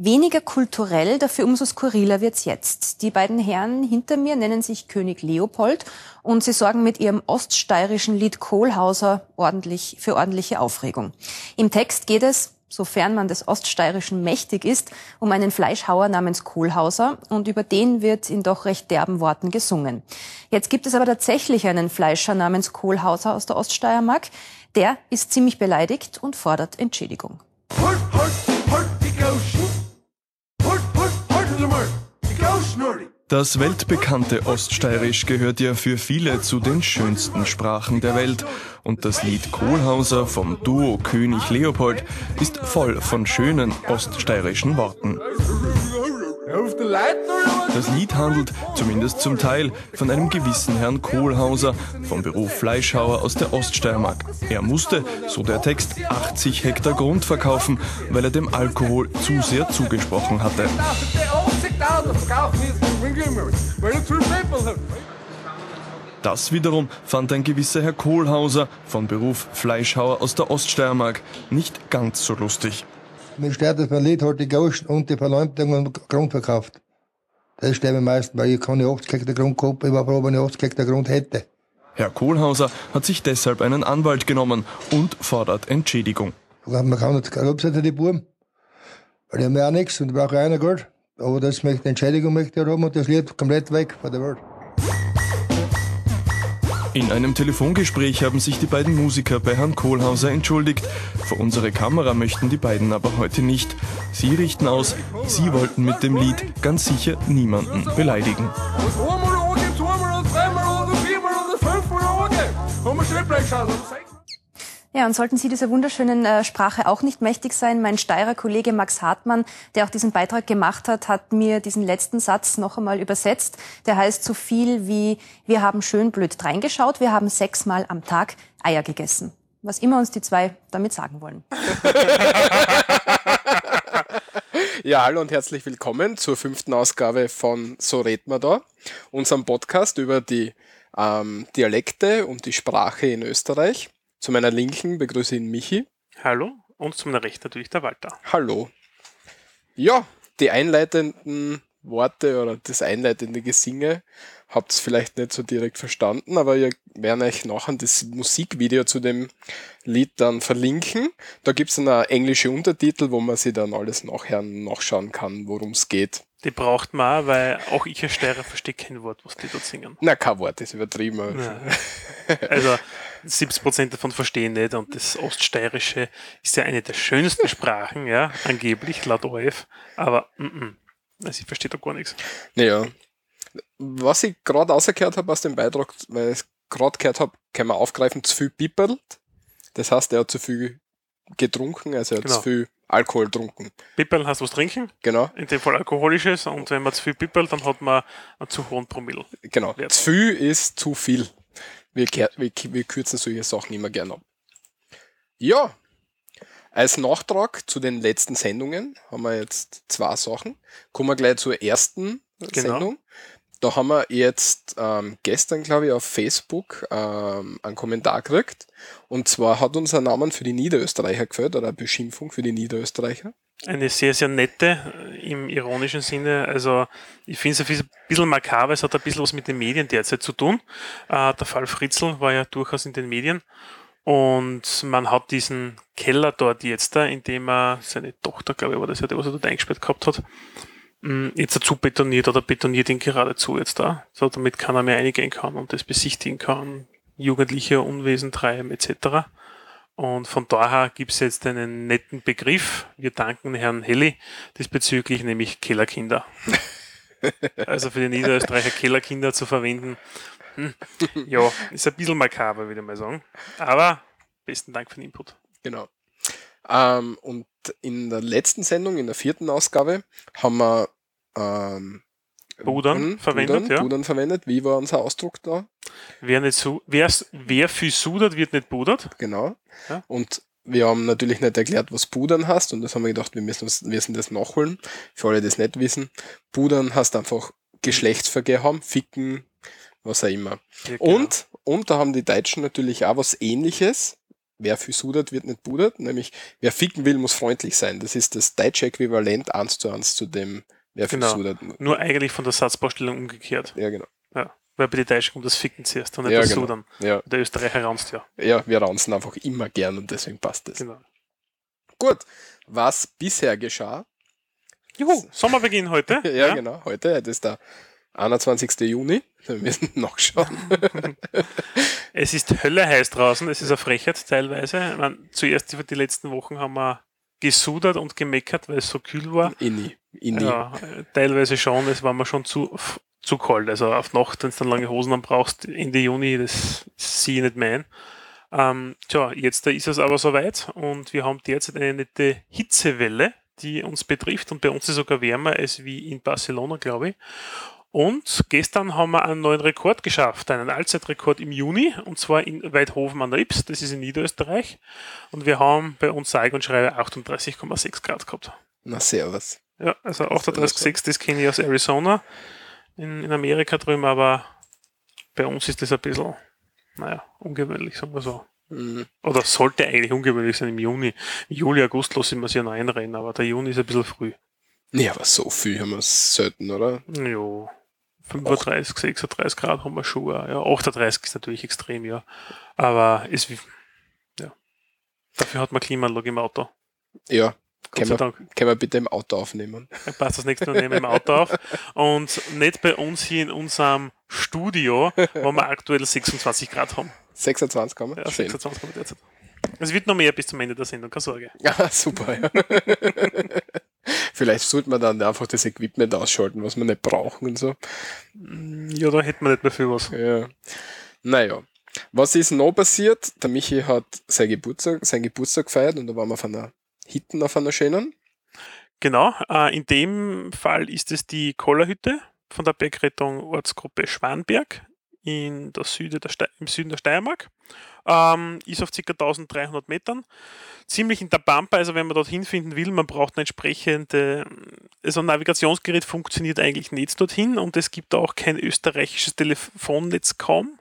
Weniger kulturell, dafür umso skurriler wird's jetzt. Die beiden Herren hinter mir nennen sich König Leopold und sie sorgen mit ihrem oststeirischen Lied Kohlhauser ordentlich, für ordentliche Aufregung. Im Text geht es, sofern man des Oststeirischen mächtig ist, um einen Fleischhauer namens Kohlhauser und über den wird in doch recht derben Worten gesungen. Jetzt gibt es aber tatsächlich einen Fleischer namens Kohlhauser aus der Oststeiermark. Der ist ziemlich beleidigt und fordert Entschädigung. Das weltbekannte Oststeirisch gehört ja für viele zu den schönsten Sprachen der Welt. Und das Lied Kohlhauser vom Duo König Leopold ist voll von schönen oststeirischen Worten. Das Lied handelt, zumindest zum Teil, von einem gewissen Herrn Kohlhauser, vom Beruf Fleischhauer aus der Oststeiermark. Er musste, so der Text, 80 Hektar Grund verkaufen, weil er dem Alkohol zu sehr zugesprochen hatte. Das wiederum fand ein gewisser Herr Kohlhauser, von Beruf Fleischhauer aus der Oststeiermark, nicht ganz so lustig. Mir stört das Lied halt die Gauschen und die Verleumdung und Grund verkauft. Das stört mir meistens, weil ich keine 80 Hektar Grund gehabt, ich war froh, wenn ich 80 Hektar Grund hätte. Herr Kohlhauser hat sich deshalb einen Anwalt genommen und fordert Entschädigung. Man kann nicht absetzen, die Buben. Weil die haben ja auch nichts und brauchen einer Geld. Aber das möchte Entschädigung möchte ich haben und das Lied komplett weg von der Welt. In einem Telefongespräch haben sich die beiden Musiker bei Herrn Kohlhauser entschuldigt. Vor unsere Kamera möchten die beiden aber heute nicht. Sie richten aus, sie wollten mit dem Lied ganz sicher niemanden beleidigen. Ja, und sollten Sie dieser wunderschönen äh, Sprache auch nicht mächtig sein, mein Steirer Kollege Max Hartmann, der auch diesen Beitrag gemacht hat, hat mir diesen letzten Satz noch einmal übersetzt. Der heißt so viel wie, wir haben schön blöd reingeschaut, wir haben sechsmal am Tag Eier gegessen. Was immer uns die zwei damit sagen wollen. Ja, hallo und herzlich willkommen zur fünften Ausgabe von So red man da, unserem Podcast über die ähm, Dialekte und die Sprache in Österreich. Zu meiner Linken begrüße ich ihn Michi. Hallo. Und zu meiner Rechten natürlich der Walter. Hallo. Ja, die einleitenden Worte oder das einleitende Gesinge habt ihr vielleicht nicht so direkt verstanden, aber wir werden euch nachher das Musikvideo zu dem Lied dann verlinken. Da gibt es dann englische Untertitel, wo man sich dann alles nachher nachschauen kann, worum es geht. Die braucht man auch, weil auch ich als Steirer verstehe kein Wort, was die dort singen. Na, kein Wort, ist übertrieben. Ja. Also 70% davon verstehen nicht und das Oststeirische ist ja eine der schönsten Sprachen, ja, angeblich, laut ORF, aber mm -mm, also ich verstehe da gar nichts. Naja, was ich gerade rausgehört habe aus dem Beitrag, weil ich gerade gehört habe, kann man aufgreifen, zu viel pippelt. Das heißt, er hat zu viel getrunken, also er hat genau. zu viel Alkohol getrunken. Pippeln heißt was trinken. Genau. In dem Fall alkoholisches. Und wenn man zu viel pippelt, dann hat man einen zu hohen Promille. Genau. Wert. Zu viel ist zu viel. Wir, wir, wir kürzen solche Sachen immer gerne ab. Ja, als Nachtrag zu den letzten Sendungen haben wir jetzt zwei Sachen. Kommen wir gleich zur ersten genau. Sendung. Da haben wir jetzt ähm, gestern, glaube ich, auf Facebook ähm, einen Kommentar gekriegt. Und zwar hat unser Name für die Niederösterreicher gefällt oder eine Beschimpfung für die Niederösterreicher. Eine sehr, sehr nette äh, im ironischen Sinne. Also ich finde es ein bisschen makaber, es hat ein bisschen was mit den Medien derzeit zu tun. Äh, der Fall Fritzl war ja durchaus in den Medien. Und man hat diesen Keller dort jetzt da, in dem er seine Tochter, glaube ich, war das ja der, was er dort eingesperrt gehabt hat, mm, jetzt dazu betoniert oder betoniert ihn geradezu jetzt da, so damit keiner mehr eingehen kann und das besichtigen kann, jugendliche Unwesen treiben etc. Und von daher gibt es jetzt einen netten Begriff. Wir danken Herrn Helly diesbezüglich, nämlich Kellerkinder. also für die Niederösterreicher Kellerkinder zu verwenden. Hm. Ja, ist ein bisschen makaber, würde ich mal sagen. Aber besten Dank für den Input. Genau. Ähm, und in der letzten Sendung, in der vierten Ausgabe, haben wir ähm, Budern verwendet. Budern, ja. Budern verwendet. Wie war unser Ausdruck da? Wer, nicht su wer, wer viel sudert, wird nicht budert. Genau. Ja. Und wir haben natürlich nicht erklärt, was Budern heißt und das haben wir gedacht, wir müssen, müssen das nachholen. Für alle, die das nicht wissen. Budern heißt einfach Geschlechtsverkehr haben, ficken, was auch immer. Ja, genau. Und, und da haben die Deutschen natürlich auch was ähnliches wer viel sudert, wird nicht pudert. Nämlich, wer ficken will, muss freundlich sein. Das ist das deutsche Äquivalent eins zu eins zu dem, viel Genau. sudert. Nur eigentlich von der Satzbaustellung umgekehrt. Ja, genau. Ja. Weil bei den Deutschen kommt das Ficken zuerst und nicht Ja, das genau. Sudern. Ja, Der Österreicher ranzt ja. ja, wir ranzen einfach immer gern und deswegen passt das. Genau. Gut, was bisher geschah, Juhu, Sommerbeginn heute. ja, genau, heute, heute ist der 21. Juni, wir müssen nachschauen. Es ist Hölle heiß draußen, es ist eine Frechheit teilweise. Meine, zuerst über die letzten Wochen haben wir gesudert und gemeckert, weil es so kühl war. Inni, Inni. Ja, teilweise schon, es war mir schon zu, zu kalt. Also auf Nacht, wenn du dann lange Hosen anbrauchst, Ende Juni, das sehe ich nicht mehr ein. Ähm, tja, jetzt äh, ist es aber soweit und wir haben derzeit eine nette Hitzewelle, die uns betrifft und bei uns ist sogar wärmer als wie in Barcelona, glaube ich. Und gestern haben wir einen neuen Rekord geschafft, einen Allzeitrekord im Juni, und zwar in Weidhofen an der Ips, das ist in Niederösterreich. Und wir haben bei uns sage und schreibe 38,6 Grad gehabt. Na, servus. Ja, also 38,6, das kenne ich aus Arizona in, in Amerika drüben, aber bei uns ist das ein bisschen, naja, ungewöhnlich, sagen wir so. Mhm. Oder sollte eigentlich ungewöhnlich sein im Juni. Im Juli, August lassen wir es ja noch einrennen, aber der Juni ist ein bisschen früh. Nee, aber so viel haben wir selten, oder? Jo, 35, 36 Grad haben wir schon. Ja, 38 ist natürlich extrem, ja. Aber ist wie, ja. Dafür hat man Klimaanlage im Auto. Ja, können wir, können wir bitte im Auto aufnehmen. Dann passt das nächste Mal neben dem Auto auf. Und nicht bei uns hier in unserem Studio, wo wir aktuell 26 Grad haben. 26 haben wir? Ja, Schön. 26 haben wir derzeit. Es wird noch mehr bis zum Ende der Sendung, keine Sorge. Ja, super, ja. Vielleicht sollte man dann einfach das Equipment ausschalten, was wir nicht brauchen und so. Ja, da hätten wir nicht mehr viel was. Ja. Naja. Was ist noch passiert? Der Michi hat sein Geburtstag, sein Geburtstag gefeiert und da waren wir auf einer Hitten auf einer schönen. Genau, äh, in dem Fall ist es die Kollerhütte von der Bergrettung Ortsgruppe Schwanberg in der Süde der Ste im Süden der Steiermark. Ähm, ist auf ca. 1300 Metern. Ziemlich in der Pampa, also wenn man dorthin finden will, man braucht ein entsprechendes, also ein Navigationsgerät funktioniert eigentlich nicht dorthin und es gibt auch kein österreichisches Telefonnetz kaum.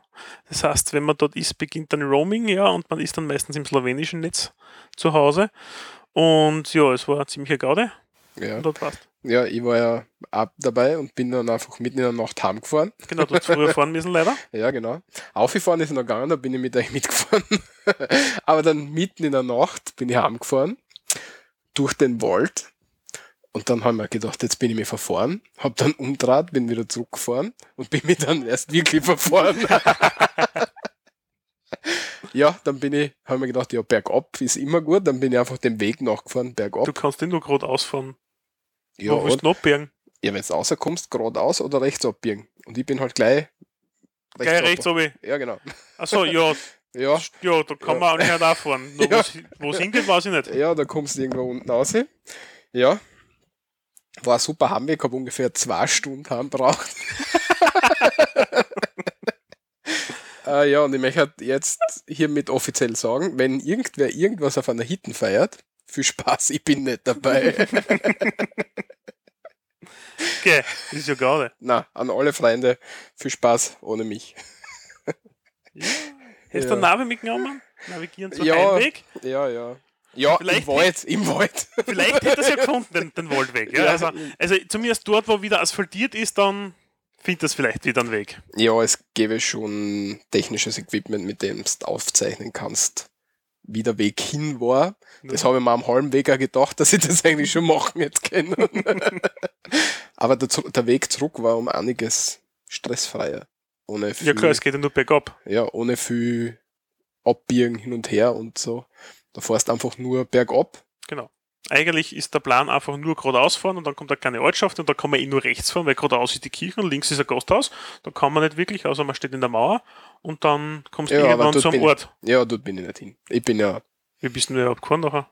Das heißt, wenn man dort ist, beginnt dann Roaming, ja, und man ist dann meistens im slowenischen Netz zu Hause. Und ja, es war ziemlich eine Gaude. Ja. Dort warst. ja, ich war ja ab dabei und bin dann einfach mitten in der Nacht heimgefahren. Genau, du hast früher fahren müssen, leider. Ja, genau. Aufgefahren ist er noch gegangen, da bin ich mit euch mitgefahren. Aber dann mitten in der Nacht bin ich heimgefahren, durch den Wald. Und dann haben wir gedacht, jetzt bin ich mir verfahren, hab dann umdraht, bin wieder zurückgefahren und bin mir dann erst wirklich verfahren. ja, dann bin ich, haben wir gedacht, ja, bergab ist immer gut, dann bin ich einfach den Weg nachgefahren, bergab. Du kannst den nur geradeaus fahren. Ja, Wo willst du noch abbiegen? ja, wenn du rauskommst, geradeaus oder rechts abbiegen. Und ich bin halt gleich Gleich ab- rechts oben. Ja, genau. Achso, ja, Ja, ja, da kann man anscheinend auch fahren. Nur Ja. Wo es hingeht, weiß ich nicht. Ja, da kommst du irgendwo unten raus. Ja. War super Heimweg, habe ungefähr zwei Stunden heimgebraucht. äh, ja, und ich möchte jetzt hiermit offiziell sagen, wenn irgendwer irgendwas auf einer Hitten feiert, viel Spaß, ich bin nicht dabei. Okay, das ist ja gerade. Na, an alle Freunde, viel Spaß ohne mich. Ja. Hast du Ja. einen Navi mitgenommen? Navigieren zum Ja. Heimweg? Ja, ja. Ja, Vielleicht im Wald, im Wald. Vielleicht hätte er es ja gefunden, den, den Waldweg. Ja? Ja. Also, also zumindest dort, wo wieder asphaltiert ist, dann findet das vielleicht wieder einen Weg. Ja, es gäbe schon technisches Equipment, mit dem du aufzeichnen kannst, wie der Weg hin war. Das habe ich mir am halben Weg auch gedacht, dass ich das eigentlich schon machen hätte können. Aber der, der Weg zurück war um einiges stressfreier. Ohne viel, Ja klar, es geht ja nur bergab. ja, ohne viel Abbiegen hin und her und so. Da fährst du einfach nur bergab. Genau. Eigentlich ist der Plan einfach nur geradeaus fahren und dann kommt eine kleine Ortschaft und da kann man eh nur rechts fahren, weil geradeaus ist die Kirche und links ist ein Gasthaus. Da kann man nicht wirklich, außer man steht in der Mauer und dann kommst du Ja, irgendwann zum Ort. Ja, dort bin ich nicht hin. Ich bin ja, Wie bist du denn überhaupt gefahren nachher?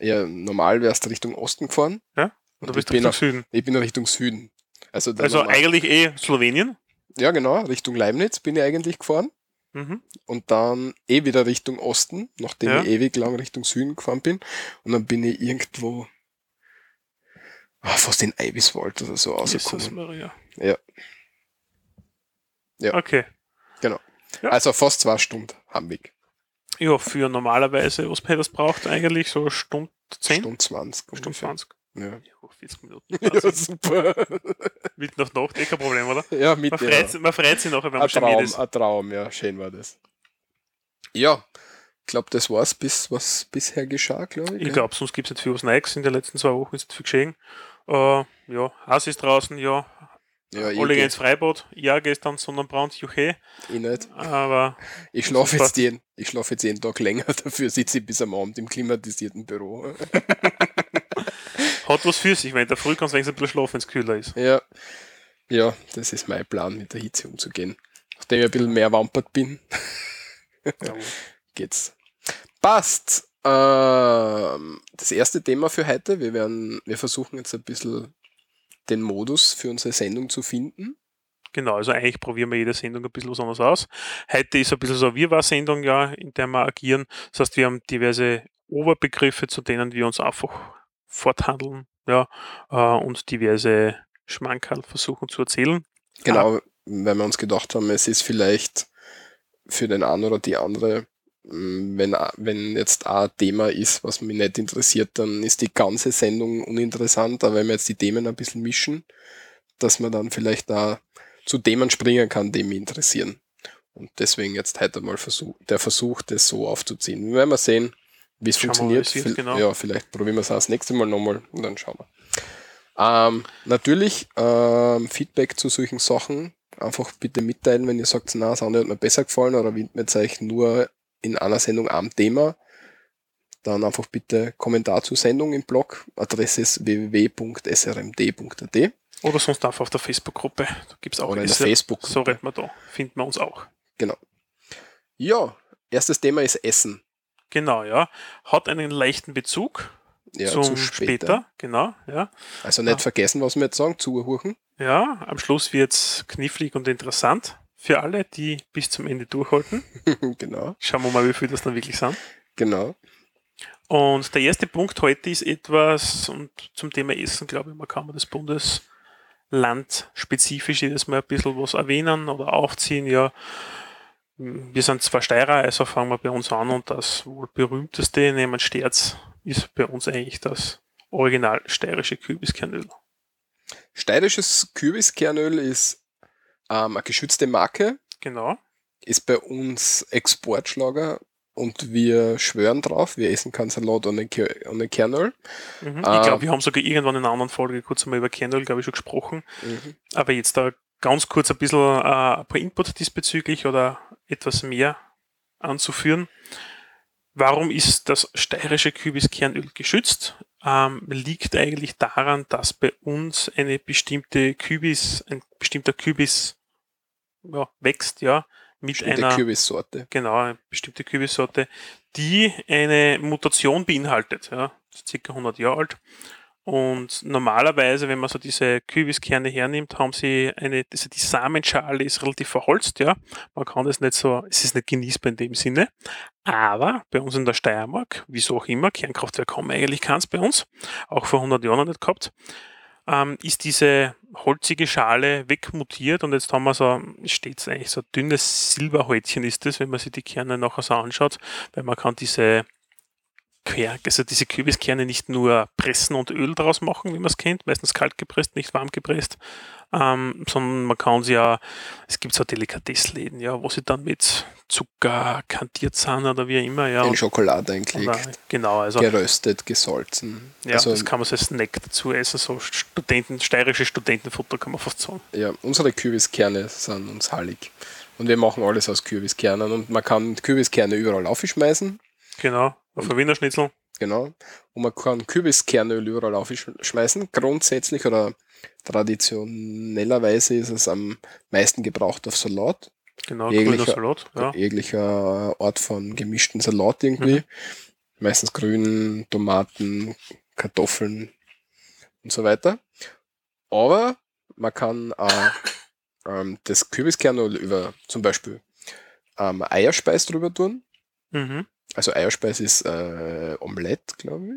ja normal wärst du Richtung Osten gefahren. Ja? Oder bist ich du bin, Richtung Süden? ich bin Richtung Süden. Also, Also eigentlich eh Slowenien. Ja, genau, Richtung Leibniz bin ich eigentlich gefahren. Mhm. Und dann eh wieder Richtung Osten, nachdem Ja. ich ewig lang Richtung Süden gefahren bin. Und dann bin ich irgendwo ah, fast in Eibiswald oder so rausgekommen. Ja. Ja. Okay. Genau. Ja. Also fast zwei Stunden Heimweg. Ja, für normalerweise, was man das braucht, eigentlich so Stunde 10? Stunde 20. Stunde ungefähr. 20. Ja. Ja, 40 Minuten. ja, super. Mit Nacht, eh kein Problem, oder? ja, mit Man freut, man freut sich nachher, wenn man schon ist. ein Traum, ja, schön war das. Ja, ich glaube, das war's, bis, was bisher geschah, glaube ich. Ich glaube, sonst gibt es nicht viel was Neues. In den letzten zwei Wochen ist nicht viel geschehen. Äh, ja, Haus ist draußen, ja. ja, Alle gehen ins Freibad. Ja, gestern Sonnenbrand, juche. ich nicht. Aber Ich schlafe jetzt, jeden, ich schlaf jetzt jeden Tag länger, dafür sitze ich bis am Abend im klimatisierten Büro. Hat was für sich. Wenn in der Früh kannst du ein bisschen schlafen, wenn es kühler ist. Ja. Ja, das ist mein Plan, mit der Hitze umzugehen. Nachdem ich ein bisschen mehr wampert bin, geht's. Passt. Ähm, das erste Thema für heute. Wir werden, wir versuchen jetzt ein bisschen den Modus für unsere Sendung zu finden. Genau, also eigentlich probieren wir jede Sendung ein bisschen was anderes aus. Heute ist ein bisschen so eine Wirrwarr-Sendung, ja, in der wir agieren. Das heißt, wir haben diverse Oberbegriffe, zu denen wir uns einfach forthandeln, ja, äh, und diverse Schmankerl versuchen zu erzählen. Genau, weil wir uns gedacht haben, es ist vielleicht für den einen oder die andere, mh, wenn, wenn jetzt ein Thema ist, was mich nicht interessiert, dann ist die ganze Sendung uninteressant, aber wenn wir jetzt die Themen ein bisschen mischen, dass man dann vielleicht da zu Themen springen kann, die mich interessieren. Und deswegen jetzt heute mal versuch, der Versuch, das so aufzuziehen. Wir werden mal sehen, wie es funktioniert. Vi- genau. Ja, vielleicht probieren wir es das nächste Mal nochmal und dann schauen wir. Ähm, natürlich ähm, Feedback zu solchen Sachen einfach bitte mitteilen, wenn ihr sagt, na, das andere hat mir besser gefallen oder widmet euch nur in einer Sendung am Thema. Dann einfach bitte Kommentar zur Sendung im Blog. Adresse ist www.srmd.at. Oder sonst einfach auf der Facebook-Gruppe. Da gibt es auch Oder in der. Facebook. So redet man da. Finden wir uns auch. Ja, erstes Thema ist Essen. Genau, ja. Hat einen leichten Bezug Ja, zum zu später. Genau, ja. Also nicht Ah. vergessen, was wir jetzt sagen, zuhören. Ja, am Schluss wird es knifflig und interessant für alle, die bis zum Ende durchhalten. genau, Schauen wir mal, wie viel das dann wirklich sind. genau. Und der erste Punkt heute ist etwas und zum Thema Essen, glaube ich, man kann man das Bundesland spezifisch jedes Mal ein bisschen was erwähnen oder aufziehen. Ja, wir sind zwar Steirer, also fangen wir bei uns an und das wohl berühmteste, nämlich Sterz, ist bei uns eigentlich das original steirische Kürbiskernöl. Steirisches Kürbiskernöl ist ähm, eine geschützte Marke, Genau. ist bei uns Exportschlager und wir schwören drauf, wir essen keinen Salat ohne, ohne Kernöl. Mhm. Ich glaube, wir haben sogar irgendwann in einer anderen Folge kurz einmal über Kernöl, glaube ich, schon gesprochen. Mhm. Aber jetzt da ganz kurz ein bisschen äh, ein paar Input diesbezüglich oder etwas mehr anzuführen. Warum ist das steirische Kürbiskernöl geschützt? Ähm, liegt eigentlich daran, dass bei uns eine bestimmte Kübis, ein bestimmter Kübis ja, wächst, ja, mit Bestimmte einer Kürbissorte. genau, eine bestimmte Kürbissorte, die eine Mutation beinhaltet. Ja, circa 100 Jahre alt. Und normalerweise, wenn man so diese Kürbiskerne hernimmt, haben sie eine, also die Samenschale ist relativ verholzt, ja. Man kann das nicht so, es ist nicht genießbar in dem Sinne. Aber bei uns in der Steiermark, wieso auch immer, Kernkraftwerk haben wir eigentlich keins bei uns, auch vor 100 Jahren noch nicht gehabt, ähm, ist diese holzige Schale wegmutiert und jetzt haben wir so, steht eigentlich so dünnes Silberhäutchen ist das, wenn man sich die Kerne nachher so anschaut, weil man kann diese Quer, also diese Kürbiskerne nicht nur pressen und Öl daraus machen, wie man es kennt, meistens kalt gepresst, nicht warm gepresst, ähm, sondern man kann sie ja, es gibt so Delikatessläden, ja, wo sie dann mit Zucker kantiert sind oder wie immer, ja. In Schokolade oder, genau, also geröstet, gesalzen. ja, also, das kann man so als Snack dazu essen, so Studenten, steirische Studentenfutter kann man fast sagen. ja, unsere Kürbiskerne sind uns heilig. Und wir machen alles aus Kürbiskernen und man kann Kürbiskerne überall aufschmeißen. Genau, auf ein Wiener Schnitzel. Genau. Und man kann Kürbiskernöl überall aufschmeißen. Grundsätzlich oder traditionellerweise ist es am meisten gebraucht auf Salat. Genau, Jeglicher- grüner Salat. Ja. Jeglicher Art von gemischten Salat irgendwie. Mhm. Meistens grün, Tomaten, Kartoffeln und so weiter. Aber man kann äh, ähm, das Kürbiskernöl über zum Beispiel ähm, Eierspeis drüber tun. Mhm. Also Eierspeis ist äh, Omelette, glaube ich.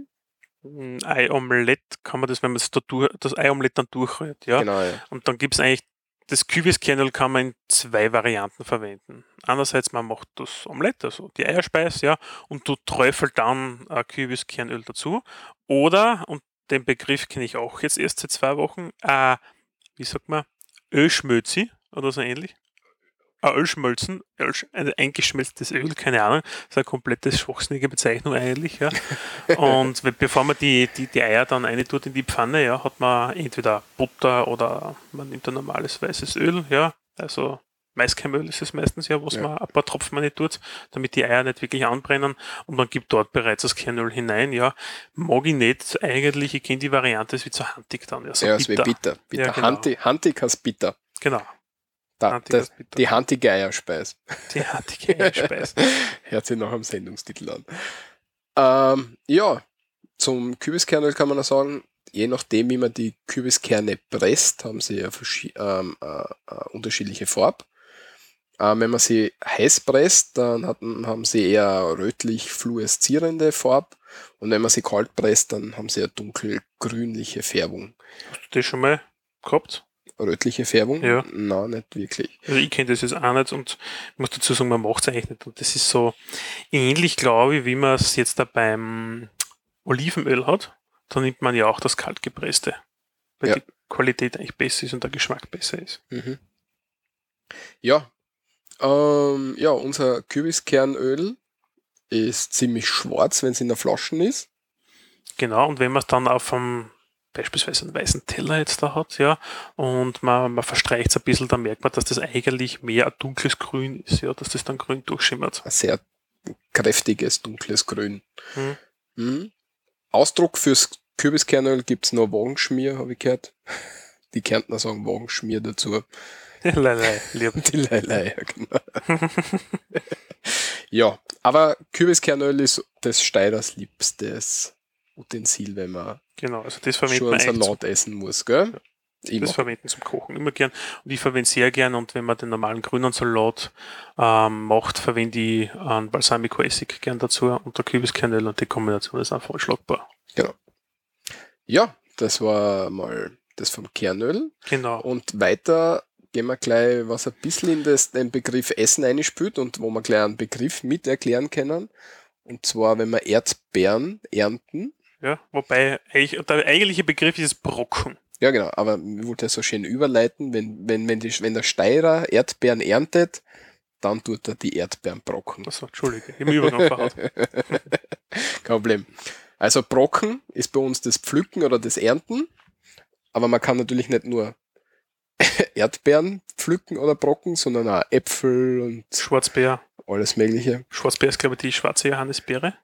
Ein Ei-Omelett kann man das, wenn man das, da durch, das Ei-Omelett dann durchrührt, ja. Genau, ja. Und dann gibt es eigentlich das Kürbiskernöl kann man in zwei Varianten verwenden. Einerseits, man macht das Omelette, also die Eierspeis, ja, und du träufelt dann äh, Kürbiskernöl dazu. Oder, und den Begriff kenne ich auch jetzt erst seit zwei Wochen, äh, wie sagt man, Ölschmözi oder so ähnlich. Ölschmelzen, Ölsch, ein eingeschmelztes Öl, keine Ahnung, das ist eine komplette schwachsinnige Bezeichnung eigentlich, ja. Und bevor man die, die, die Eier dann eine tut in die Pfanne, ja, hat man entweder Butter oder man nimmt ein normales weißes Öl, ja, also Maiskeimöl ist es meistens ja, was ja. man ein paar Tropfen nicht tut, damit die Eier nicht wirklich anbrennen und man gibt dort bereits das Kernöl hinein, ja. Mag ich nicht eigentlich, ich kenne die Variante, es wird so handig dann. Ja, so ja es wird bitter. bitter. Ja, genau. Handig heißt bitter. Genau. Da, das, die handige Eierspeis. Die handige Eierspeis. Hört sich noch am Sendungstitel an. Ähm, ja, zum Kürbiskernöl kann man noch sagen, je nachdem, wie man die Kürbiskerne presst, haben sie ja ähm, äh, äh, unterschiedliche Farbe. Ähm, wenn man sie heiß presst, dann hat, haben sie eher rötlich fluoreszierende Farbe. Und wenn man sie kalt presst, dann haben sie eine dunkelgrünliche Färbung. Hast du das schon mal gehabt? Rötliche Färbung? Ja. Nein, nicht wirklich. Also ich kenne das jetzt auch nicht und ich muss dazu sagen, man macht es eigentlich nicht. Und das ist so ähnlich, glaube ich, wie man es jetzt da beim Olivenöl hat. Da nimmt man ja auch das kaltgepresste. Weil ja. die Qualität eigentlich besser ist und der Geschmack besser ist. Mhm. Ja. Ähm, ja, unser Kürbiskernöl ist ziemlich schwarz, wenn es in der Flasche ist. Genau, und wenn man es dann auf einem beispielsweise einen weißen Teller jetzt da hat, ja, und man, man verstreicht es ein bisschen, dann merkt man, dass das eigentlich mehr ein dunkles Grün ist, ja, dass das dann grün durchschimmert. Ein sehr kräftiges, dunkles Grün. Hm. Hm. Ausdruck fürs Kürbiskernöl gibt es nur Wagenschmier, habe ich gehört. Die Kärntner sagen Wagenschmier dazu. Leilei, lieb. Die Leilei, ja, genau. ja, aber Kürbiskernöl ist das Steirers liebstes Utensil, wenn man genau, also das verwendet schon man Salat essen muss, gell? Ja. das verwenden zum Kochen immer gern. Und ich verwende sehr gern, und wenn man den normalen grünen Salat ähm, macht, verwende ich einen Balsamico-Essig gern dazu und der Kürbiskernöl und die Kombination ist einfach schlagbar. Genau. Ja, das war mal das vom Kernöl. Genau. Und weiter gehen wir gleich, was ein bisschen in das, den Begriff Essen einspült und wo wir gleich einen Begriff mit erklären können. Und zwar, wenn wir Erdbeeren ernten, ja, wobei der eigentliche Begriff ist Brocken. Ja, genau, aber ich wollte ja so schön überleiten, wenn, wenn, wenn, die, wenn der Steirer Erdbeeren erntet, dann tut er die Erdbeeren brocken. Achso, Entschuldige, im Übergang verhaut. Kein Problem. Also Brocken ist bei uns das Pflücken oder das Ernten, aber man kann natürlich nicht nur Erdbeeren pflücken oder brocken, sondern auch Äpfel und Schwarzbeer. Alles Mögliche. Schwarzbeer ist, glaube ich, die schwarze Johannisbeere.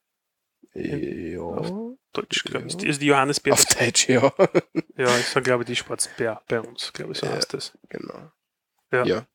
Ja. Deutsch, glaube ich. Also die Johannisbeere. Auf Deutsch, ja. ja, ich sage, glaube ich, die Schwarzbeer bei uns, glaube ich, so ja, heißt das. Genau. Ja. Ja,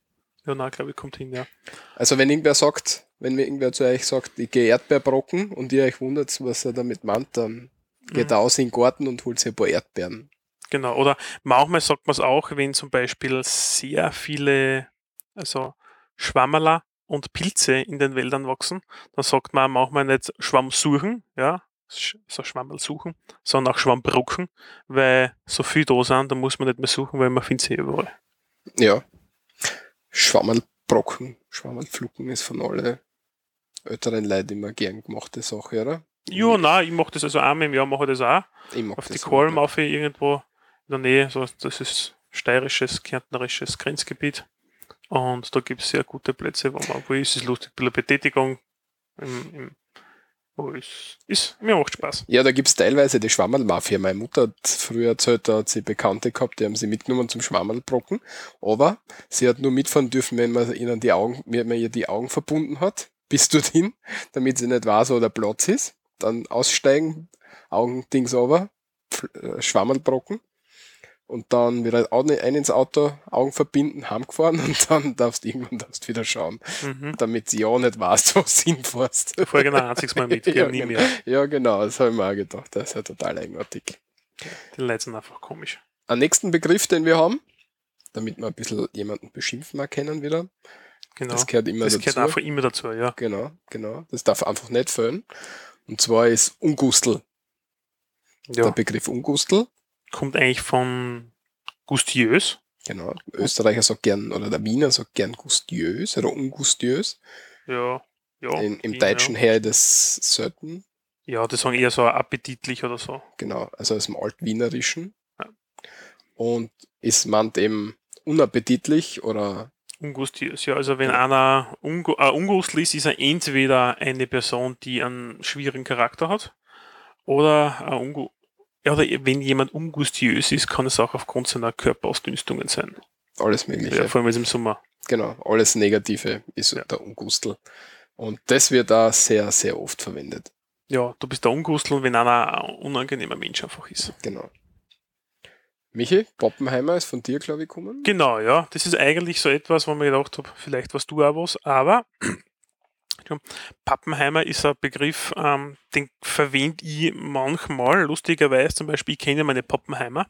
ja na, glaube ich, kommt hin, ja. Also, wenn irgendwer sagt, wenn mir irgendwer zu euch sagt, ich gehe Erdbeerbrocken und ihr euch wundert, was er damit meint, dann geht mhm. er aus in den Garten und holt sich ein paar Erdbeeren. Genau, oder manchmal sagt man es auch, wenn zum Beispiel sehr viele, also Schwammerler und Pilze in den Wäldern wachsen, dann sagt man manchmal nicht Schwamm suchen, ja, so Schwammerl suchen, sondern auch Schwammbrocken, weil so viel da sind, da muss man nicht mehr suchen, weil man findet sie überall. Ja. Schwammerlbrocken, Schwammerlflucken ist von allen älteren Leuten immer gern gemachte Sache, oder? Ja, nein, ich mache das also einmal im Jahr, mache das auch. Ich mach auf das die Kolm, auf irgendwo in der Nähe, so, das ist steirisches, kärntnerisches Grenzgebiet. Und da gibt es sehr gute Plätze, wo man, wo ist es lustig, ein bisschen Betätigung im, im wo ist, ist, mir macht Spaß. Ja, da gibt es teilweise die Schwammerl-Mafia. Meine Mutter hat früher erzählt, da hat sie Bekannte gehabt, die haben sie mitgenommen zum Schwammerlbrocken. Aber sie hat nur mitfahren dürfen, wenn man ihnen die Augen, wenn man ihr die Augen verbunden hat, bis dorthin, damit sie nicht weiß, wo der Platz ist. Dann aussteigen, Augen Dings over, äh, Schwammerlbrocken und dann wieder ein ins Auto, Augen verbinden, heimgefahren und dann darfst du irgendwann darfst wieder schauen, mhm. damit sie ja nicht weißt, wo du hinfährst. Vorher genau ein einziges Mal mit, ja, nie genau. mehr. Ja, genau, das habe ich mir auch gedacht. Das ist ja total eigenartig. Die Leute sind einfach komisch. Ein nächsten Begriff, den wir haben, damit wir ein bisschen jemanden beschimpfen erkennen wieder. Genau. Das gehört immer das dazu. Das gehört einfach immer dazu, ja. Genau, genau. Das darf einfach nicht fehlen. Und zwar ist Ungustel. Ja. Der Begriff Ungustel kommt eigentlich von Gustiös. Genau. Österreicher sagt gern, oder der Wiener sagt gern gustiös oder ungustiös. Ja. ja In, Im Deutschen ja. her das selten. Ja, die sagen eher so appetitlich oder so. Genau, also aus dem Altwienerischen. Ja. Und ist man eben unappetitlich oder Ungustiös, ja. Also wenn ja. einer ungu äh, ungustl ist, ist er entweder eine Person, die einen schwierigen Charakter hat, oder ein Ungu ja, oder wenn jemand ungustiös ist, kann es auch aufgrund seiner Körperausdünstungen sein. Alles mögliche. Ja, vor allem jetzt im Sommer. Genau, alles Negative ist ja. der Ungustel. Und das wird da sehr, sehr oft verwendet. Ja, du bist der Ungustel, wenn einer ein unangenehmer Mensch einfach ist. Genau. Michi, Poppenheimer ist von dir, glaube ich, gekommen. Genau, ja. Das ist eigentlich so etwas, wo mir gedacht habe, vielleicht warst du auch was, aber Pappenheimer ist ein Begriff, ähm, den verwende ich manchmal, lustigerweise zum Beispiel, ich kenne meine Pappenheimer.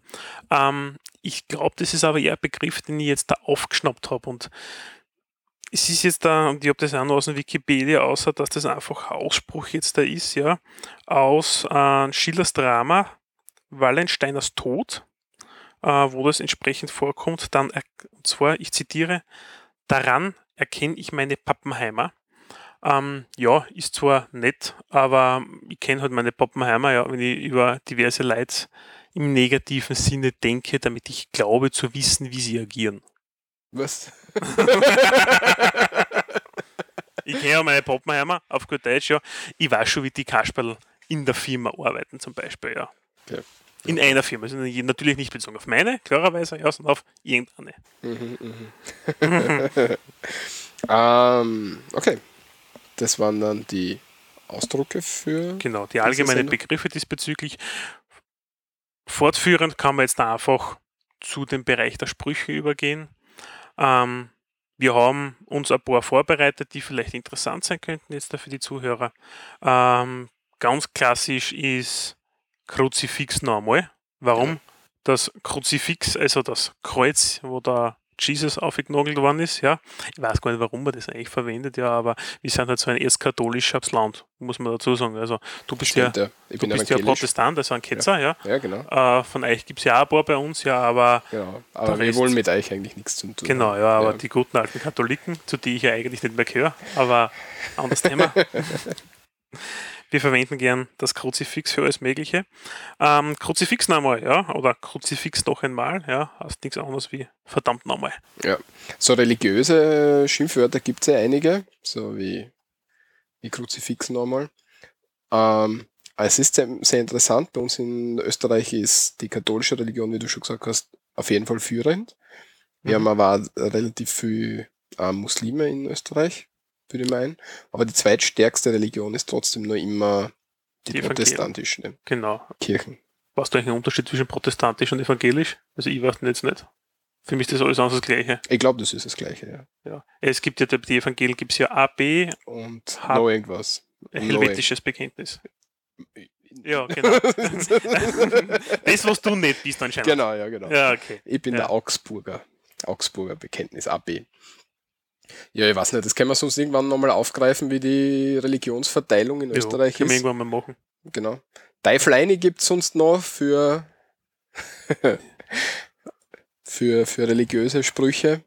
Ähm, ich glaube, das ist aber eher ein Begriff, den ich jetzt da aufgeschnappt habe und es ist jetzt da, und ich habe das auch noch aus dem Wikipedia, außer dass das einfach ein Ausspruch jetzt da ist, ja, aus äh, Schillers Drama Wallensteiners Tod, äh, wo das entsprechend vorkommt, dann, und zwar, ich zitiere, daran erkenne ich meine Pappenheimer. Ähm, ja, ist zwar nett, aber ich kenne halt meine Pappenheimer, ja, wenn ich über diverse Leute im negativen Sinne denke, damit ich glaube zu wissen, wie sie agieren. Was? ich kenne ja meine Pappenheimer, auf gut Deutsch, ja. Ich weiß schon, wie die Kasperl in der Firma arbeiten, zum Beispiel, ja. Okay. In einer Firma. Also natürlich nicht bezogen auf meine, klarerweise, ja, sondern auf irgendeine. Mhm, mhm. ähm, okay. Das waren dann die Ausdrucke für. Genau, die allgemeinen Begriffe diesbezüglich. Fortführend kann man jetzt einfach zu dem Bereich der Sprüche übergehen. Ähm, wir haben uns ein paar vorbereitet, die vielleicht interessant sein könnten jetzt für die Zuhörer. Ähm, ganz klassisch ist Kruzifix noch einmal. Warum? Ja. Das Kruzifix, also das Kreuz, wo der Jesus aufgenagelt worden ist, ja. Ich weiß gar nicht, warum man das eigentlich verwendet, ja, aber wir sind halt so ein erstkatholisches Land, muss man dazu sagen. Also du bist Stimmt, ja, ja. du bist ja Protestant, also ein Ketzer, ja. Ja, ja genau. Äh, von euch gibt es ja auch ein paar bei uns, ja, aber. Genau, aber wir wollen mit euch eigentlich nichts zu tun. Genau, ja, aber die guten alten Katholiken, zu denen ich ja eigentlich nicht mehr gehöre, aber anderes Thema. Wir verwenden gern das Kruzifix für alles Mögliche. Ähm, Kruzifix nochmal, ja, oder Kruzifix noch einmal, ja, heißt nichts anderes wie verdammt nochmal. Ja, so religiöse Schimpfwörter gibt es ja einige, so wie, wie Kruzifix nochmal. Ähm, es ist sehr, sehr interessant, bei uns in Österreich ist die katholische Religion, wie du schon gesagt hast, auf jeden Fall führend. Wir mhm. haben aber relativ viele äh, Muslime in Österreich würde ich meinen. Aber die zweitstärkste Religion ist trotzdem nur immer die, die protestantische genau. Kirchen. Was du eigentlich einen Unterschied zwischen protestantisch und evangelisch? Also ich weiß jetzt nicht. Für mich ist das alles anders das Gleiche. Ich glaube, das ist das Gleiche, ja. ja. Es gibt ja, die Evangelien gibt es ja A, B und H noch irgendwas. Helvetisches Bekenntnis. Ja, genau. das, was du nicht bist anscheinend. Genau, ja, genau. Ja, okay. Ich bin ja. der Augsburger. Augsburger Bekenntnis AB. Ja, ich weiß nicht, das können wir sonst irgendwann nochmal aufgreifen, wie die Religionsverteilung in ja, Österreich können ist. Können wir irgendwann mal machen. Genau. Teufleine gibt es sonst noch für, für, für religiöse Sprüche.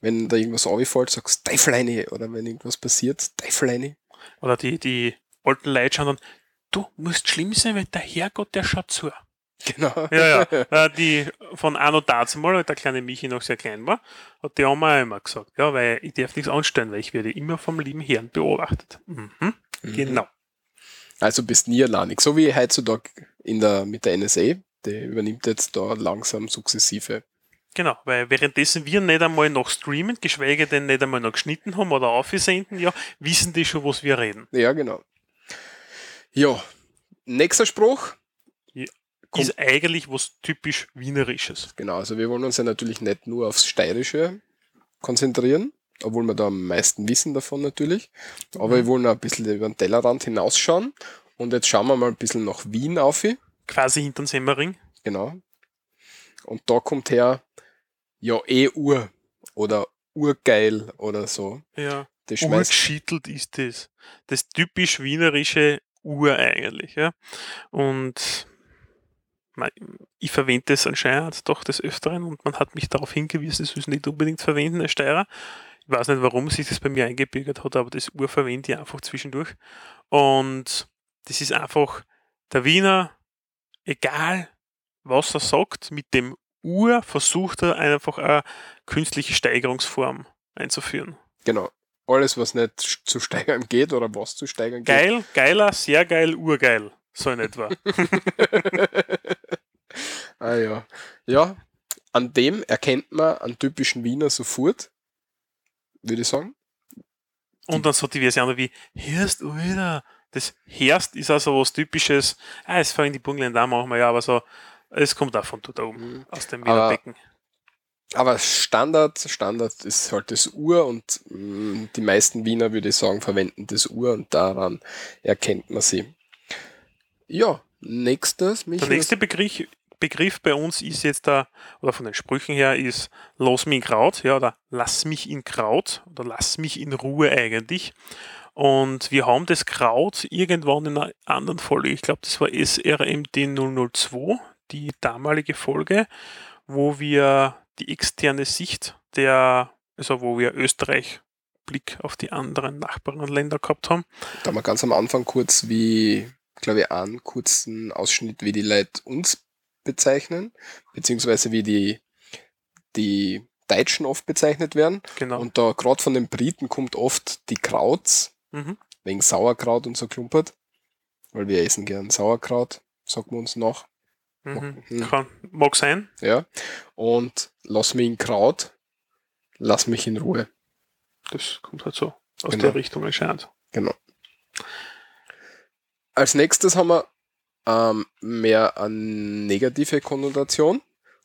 Wenn da irgendwas aufgefällt, sagst du Teufleine. Oder wenn irgendwas passiert, Teufleine. Oder die, die alten Leute schauen dann, du musst schlimm sein, weil der Herrgott, der schaut zu. Genau. Ja, ja. Äh, die von Anno dazumal, weil der kleine Michi noch sehr klein war, hat die Oma immer gesagt, ja, weil ich darf nichts anstellen, weil ich werde immer vom lieben Herrn beobachtet. Mhm. Mhm. Genau. Also bist nie alleinig. So wie heutzutage in der, mit der NSA, der übernimmt jetzt da langsam sukzessive. Genau, weil währenddessen wir nicht einmal noch streamen, geschweige denn nicht einmal noch geschnitten haben oder aufgesenden, ja, wissen die schon, was wir reden. Ja, genau. Ja, nächster Spruch ist eigentlich was typisch Wienerisches. Genau, also wir wollen uns ja natürlich nicht nur aufs Steirische konzentrieren, obwohl wir da am meisten wissen davon natürlich. Aber mhm. wir wollen auch ein bisschen über den Tellerrand hinausschauen. Und jetzt schauen wir mal ein bisschen nach Wien auf. Quasi hinter den Semmering. Genau. Und da kommt her, ja, eh Ur oder Urgeil oder so. Ja. Das Urgeschittelt ist das. Das typisch wienerische Ur eigentlich. Ja. Und ich verwende es anscheinend doch des Öfteren und man hat mich darauf hingewiesen, es ist nicht unbedingt verwenden als Steirer. Ich weiß nicht, warum sich das bei mir eingebürgert hat, aber das Uhr verwende ich einfach zwischendurch. Und das ist einfach der Wiener, egal was er sagt, mit dem Uhr versucht er einfach eine künstliche Steigerungsform einzuführen. Genau. Alles, was nicht zu steigern geht oder was zu steigern geht. Geil, geiler, sehr geil, urgeil. So in etwa. ah ja. Ja, an dem erkennt man einen typischen Wiener sofort, würde ich sagen. Und dann so diverse andere wie, hörst du wieder? Das Herst ist also was typisches, ah, es fallen die Bunglen da manchmal, ja, aber so, es kommt auch von dort oben, mhm. aus dem Wiener Becken. Aber Standard, Standard ist halt das Uhr und mh, mm, die meisten Wiener, würde ich sagen, verwenden das Uhr und daran erkennt man sie. Ja, nächstes. Michael. Der nächste Begriff, Begriff bei uns ist jetzt da, oder von den Sprüchen her, ist Los mich in Kraut, ja, oder Lass mich in Kraut, oder Lass mich in Ruhe eigentlich. Und wir haben das Kraut irgendwann in einer anderen Folge, ich glaube, das war SRMD 002, die damalige Folge, wo wir die externe Sicht der, also wo wir Österreich Blick auf die anderen Nachbarländer gehabt haben. Da haben wir ganz am Anfang kurz, wie, glaube ich, einen kurzen Ausschnitt, wie die Leute uns bezeichnen, beziehungsweise wie die, die Deutschen oft bezeichnet werden. Genau. Und da gerade von den Briten kommt oft die Krauts, mhm. wegen Sauerkraut und so klumpert, weil wir essen gern Sauerkraut, sagt man uns noch. Mhm. Kann, mag sein. Ja. Und lass mich in Kraut, lass mich in Ruhe. Das kommt halt so aus genau. der Richtung anscheinend. Genau. Als nächstes haben wir ähm, mehr eine negative Konnotation.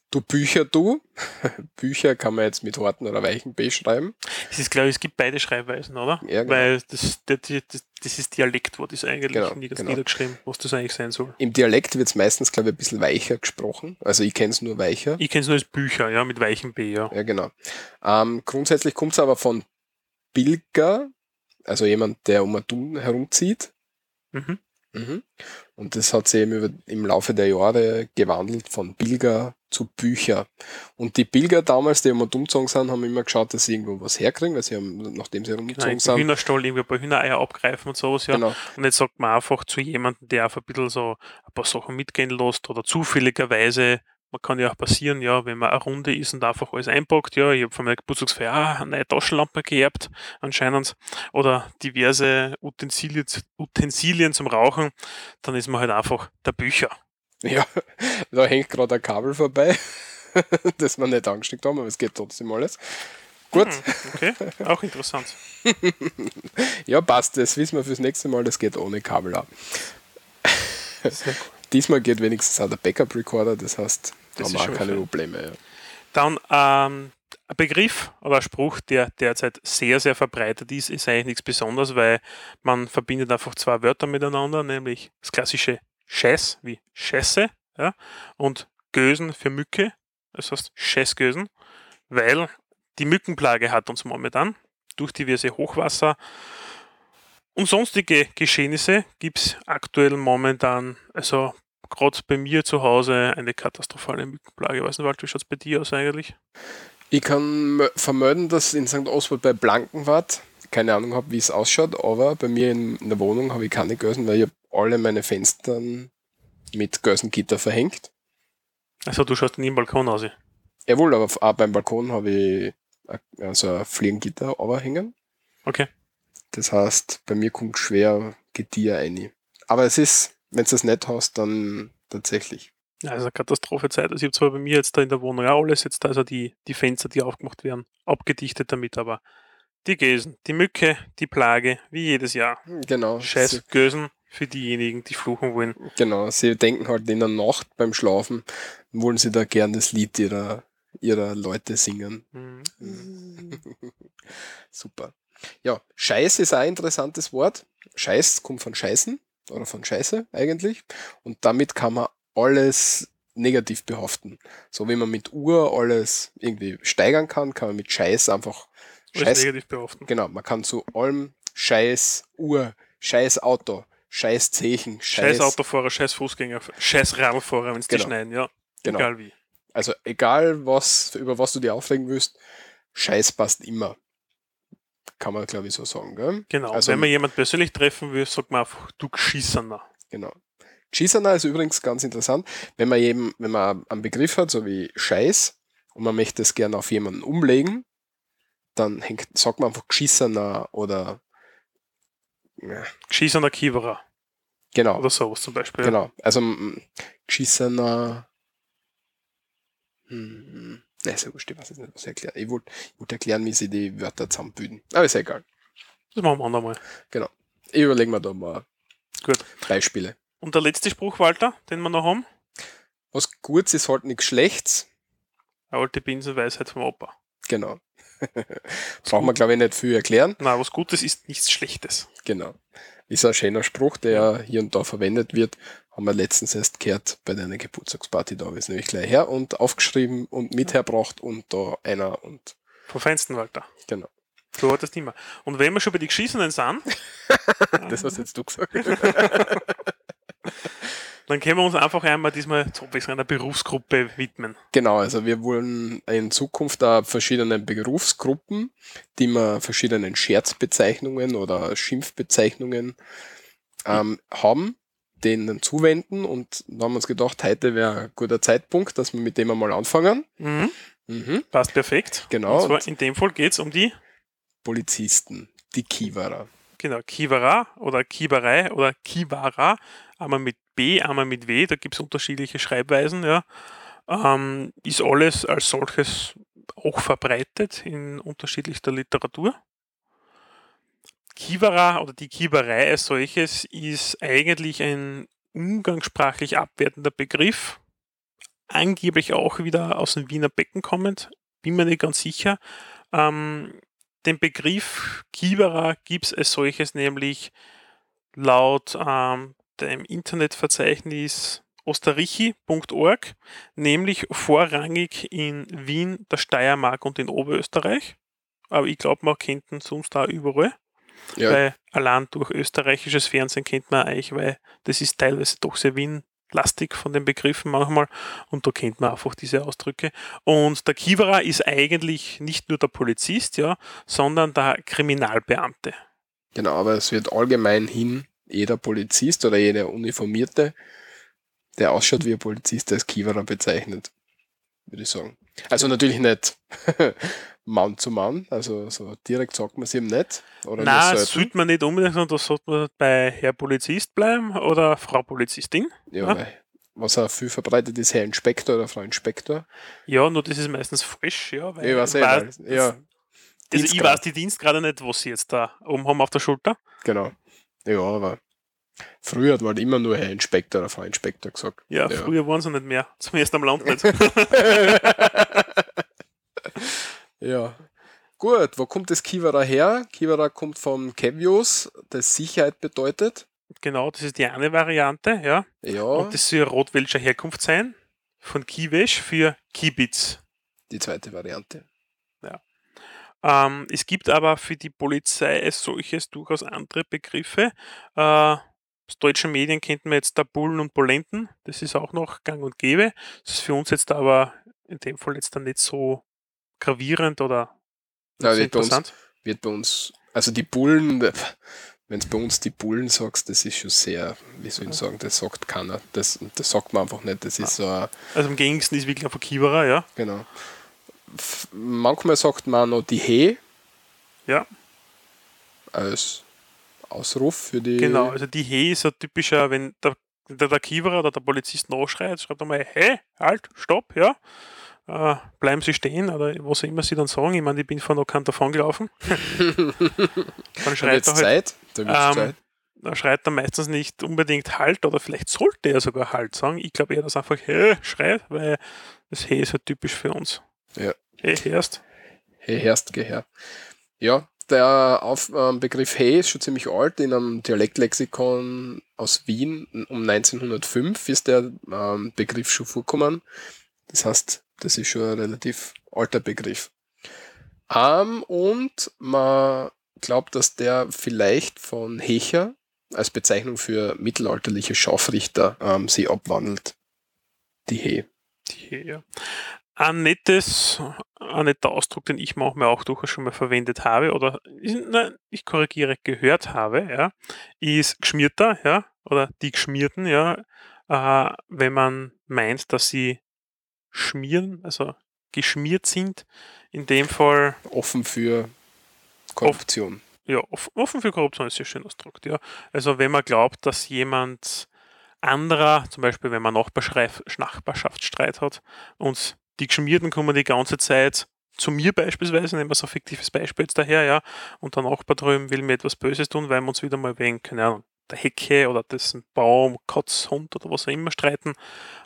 Du Bücher, du. Bücher kann man jetzt mit harten oder weichen B schreiben. Es ist, glaube ich, es gibt beide Schreibweisen, oder? Ja, genau. Weil das, das, das, das ist Dialektwort, ist eigentlich genau, genau. niedergeschrieben, was das eigentlich sein soll. Im Dialekt wird es meistens, glaube ich, ein bisschen weicher gesprochen. Also ich kenne es nur weicher. Ich kenne es nur als Bücher, ja, mit weichem B, ja. Ja, genau. Ähm, grundsätzlich kommt es aber von Bilger, also jemand, der um ein Dun herumzieht. Mhm. Mhm. Und das hat sich eben über, im Laufe der Jahre gewandelt von Pilger zu Bücher. Und die Pilger damals, die immer umgezogen sind, haben immer geschaut, dass sie irgendwo was herkriegen, weil sie haben, nachdem sie herumgezogen genau, sind. Hühnerstall, irgendwie ein paar Hühnereier abgreifen und sowas, ja. Genau. Und jetzt sagt man einfach zu jemandem, der auf ein bisschen so ein paar Sachen mitgehen lässt oder zufälligerweise man kann ja auch passieren, ja, wenn man eine Runde ist und einfach alles einpackt, ja, ich habe von meiner Geburtstagsfeier ah, eine neue Taschenlampe geerbt, anscheinend, oder diverse Utensilien, Utensilien zum Rauchen, dann ist man halt einfach der Bücher. Ja, da hängt gerade ein Kabel vorbei, das wir nicht angesteckt haben, aber es geht trotzdem alles. Gut. Hm, okay, auch interessant. ja, passt, das wissen wir fürs nächste Mal, das geht ohne Kabel ab. Sehr cool. Diesmal geht wenigstens auch der Backup-Recorder, das heißt, da haben wir auch keine Probleme. Ja. Dann ähm, ein Begriff oder ein Spruch, der derzeit sehr, sehr verbreitet ist, ist eigentlich nichts Besonderes, weil man verbindet einfach zwei Wörter miteinander, nämlich das klassische Scheiß wie Scheiße ja, und Gösen für Mücke, das heißt Scheißgösen, weil die Mückenplage hat uns momentan durch diverse Hochwasser und sonstige Geschehnisse gibt es aktuell momentan, also gerade bei mir zu Hause, eine katastrophale Mückenplage. Ich weiß nicht, wie schaut es bei dir aus eigentlich? Ich kann vermelden, dass in St. Oswald bei Blankenwart, keine Ahnung habe, wie es ausschaut, aber bei mir in, in der Wohnung habe ich keine Gösen, weil ich habe alle meine Fenster mit Gösengitter verhängt. Also du schaust nie im Balkon aus? Jawohl, aber auch beim Balkon habe ich also ein Fliegengitter hängen. Okay. Das heißt, bei mir kommt schwer Getier rein. Aber es ist, wenn du das nicht hast, dann tatsächlich. Ja, also Katastrophezeit. Also ich habe zwar bei mir jetzt da in der Wohnung auch alles jetzt, also die, die Fenster, die aufgemacht werden, abgedichtet damit, aber die Gösen, die Mücke, die Plage, wie jedes Jahr. Genau. Scheiß Gösen für diejenigen, die fluchen wollen. Genau, sie denken halt in der Nacht beim Schlafen, wollen sie da gern das Lied ihrer, ihrer Leute singen. Mhm. Super. Ja, Scheiß ist ein interessantes Wort. Scheiß kommt von Scheißen oder von Scheiße eigentlich. Und damit kann man alles negativ behaften. So wie man mit Uhr alles irgendwie steigern kann, kann man mit Scheiß einfach Scheiß negativ behaften. Genau, man kann zu allem Scheiß Uhr, Scheiß Auto, scheiß Zechen, scheiß, scheiß Autofahrer, scheiß Fußgänger, scheiß Radlfahrer, wenn es genau. die schneiden, ja. Genau. Egal wie. Also egal was, über was du dir aufregen willst, scheiß passt immer. Kann man, glaube ich, so sagen. Gell? Genau, also, wenn man jemanden persönlich treffen will, sagt man einfach, du Geschissener. Genau. Geschissener ist übrigens ganz interessant, wenn man eben, wenn man einen Begriff hat, so wie Scheiß, und man möchte es gerne auf jemanden umlegen, dann hängt, sagt man einfach Geschissener oder ja. Geschissener Kiewerer. Genau. Oder sowas zum Beispiel. Genau. Also geschissener hm. Nein, ist ja wurscht, ich weiß nicht, was ich erklären. Ich wollte wollt erklären, wie sie die Wörter zusammenbilden. Aber ist ja egal. Das machen wir andermal. Genau. Ich überlege mir da mal Gut. Beispiele. Und der letzte Spruch, Walter, den wir noch haben? Was Gutes ist halt nichts Schlechtes. Eine alte Binsenweisheit vom Opa. Genau. Braucht man, glaube ich, nicht viel erklären. Na, was Gutes ist nichts Schlechtes. Genau. Ist ein schöner Spruch, der hier und da verwendet wird. Haben wir letztens erst gehört bei deiner Geburtstagsparty. Da habe ich es nämlich gleich her und aufgeschrieben und mit herbracht und da einer und. Vom Feinsten, Walter. Genau. So hat das immer. Und wenn wir schon bei den Geschissenen sind. das hast jetzt du gesagt. Dann können wir uns einfach einmal diesmal zu einer Berufsgruppe widmen. Genau, also wir wollen in Zukunft da verschiedene Berufsgruppen, die wir verschiedenen Scherzbezeichnungen oder Schimpfbezeichnungen ähm, haben, denen zuwenden und da haben wir uns gedacht, heute wäre ein guter Zeitpunkt, dass wir mit dem einmal anfangen. Mhm. Mhm. Passt perfekt. Genau. Und zwar in dem Fall geht es um die Polizisten, die Kiewerer. Genau, Kivara oder Kibarei oder Kivara, einmal mit B, einmal mit W, da gibt es unterschiedliche Schreibweisen, ja. Ähm, ist alles als solches auch verbreitet in unterschiedlichster Literatur. Kivara oder die Kibarei als solches ist eigentlich ein umgangssprachlich abwertender Begriff, angeblich auch wieder aus dem Wiener Becken kommend, bin mir nicht ganz sicher. Ähm, den Begriff Kibera gibt es als solches nämlich laut ähm, dem Internetverzeichnis osterrichi.org, nämlich vorrangig in Wien, der Steiermark und in Oberösterreich. Aber ich glaube, man kennt ihn sonst da überall. Ja. Weil allein durch österreichisches Fernsehen kennt man eigentlich, weil das ist teilweise doch sehr Wien lastig von den Begriffen manchmal und da kennt man einfach diese Ausdrücke. Und der Kiewerer ist eigentlich nicht nur der Polizist, ja, sondern der Kriminalbeamte. Genau, aber es wird allgemein hin jeder Polizist oder jeder Uniformierte, der ausschaut wie ein Polizist, als Kiewerer bezeichnet, würde ich sagen. Also natürlich nicht Mann zu Mann, also so direkt sagt man es ihm nicht. Oder Nein, sollte man nicht unbedingt, sondern da sollte man bei Herr Polizist bleiben oder Frau Polizistin. Ja, ja. was auch viel verbreitet ist, Herr Inspektor oder Frau Inspektor. Ja, nur das ist meistens frisch, ja. Weil ich weiß, eh, weil, ja. Also ich weiß die Dienst gerade nicht, was sie jetzt da oben haben auf der Schulter. Genau. Ja, aber früher hat man halt immer nur Herr Inspektor oder Frau Inspektor gesagt. Ja, ja. früher waren sie nicht mehr. Zumindest am Land nicht. Ja. Gut, wo kommt das Kivara her? Kivara kommt vom Kevios, das Sicherheit bedeutet. Genau, das ist die eine Variante, ja. Ja. Und das soll rotwelscher Herkunft sein. Von Kiwesch für Kibitz. Die zweite Variante. Ja. Ähm, es gibt aber für die Polizei als solches durchaus andere Begriffe. Äh, aus deutschen Medien kennt man jetzt da Bullen und Polenten. Das ist auch noch gang und gäbe. Das ist für uns jetzt aber in dem Fall jetzt dann nicht so gravierend oder ja, wird interessant? Bei uns, wird bei uns, also die Bullen, wenn du bei uns die Bullen sagst, das ist schon sehr, wie soll ich sagen, das sagt keiner. Das, das sagt man einfach nicht. Das ist so ein, Also am gängigsten ist wirklich ein Verkieberer, ja. Genau. Manchmal sagt man noch die He. Ja. Als Ausruf für die. Genau, also die He ist ein typischer, wenn der, der, der Kiewerer oder der Polizist nachschreit, schreibt er mal, hey, halt, stopp, ja äh, bleiben Sie stehen oder was immer Sie dann sagen. Ich meine, ich bin vor noch kein davon gelaufen. dann schreit er halt, Zeit. Da ähm, Zeit. Da schreit er meistens nicht unbedingt Halt oder vielleicht sollte er sogar Halt sagen. Ich glaube eher, dass einfach Hey schreit, weil das Hey ist halt typisch für uns. Ja. Hey, herst. Hey, herst, geh. Ja, der Auf, äh, Begriff Hey ist schon ziemlich alt. In einem Dialektlexikon aus Wien um 1905 ist der ähm, Begriff schon vorgekommen. Das heißt, das ist schon ein relativ alter Begriff. Ähm, und man glaubt, dass der vielleicht von Hecher als Bezeichnung für mittelalterliche Scharfrichter ähm, sie abwandelt. Die He. Die He, ja. Ein nettes, ein netter Ausdruck, den ich manchmal auch durchaus schon mal verwendet habe oder nein, ich korrigiere, gehört habe, ja, ist geschmierter, ja, oder die Geschmierten, ja, äh, wenn man meint, dass sie schmieren, also geschmiert sind, in dem Fall offen für Korruption. Ja, offen für Korruption ist ein schön ausgedrückt, ja. Also wenn man glaubt, dass jemand anderer, zum Beispiel wenn man Nachbarschaftsstreit hat und die Geschmierten kommen die ganze Zeit zu mir beispielsweise, nehmen wir so ein fiktives Beispiel jetzt daher, ja, und der Nachbar drüben will mir etwas Böses tun, weil wir uns wieder mal wegen, keine Ahnung, der Hecke oder dessen Baum, Katz, Hund oder was auch immer streiten,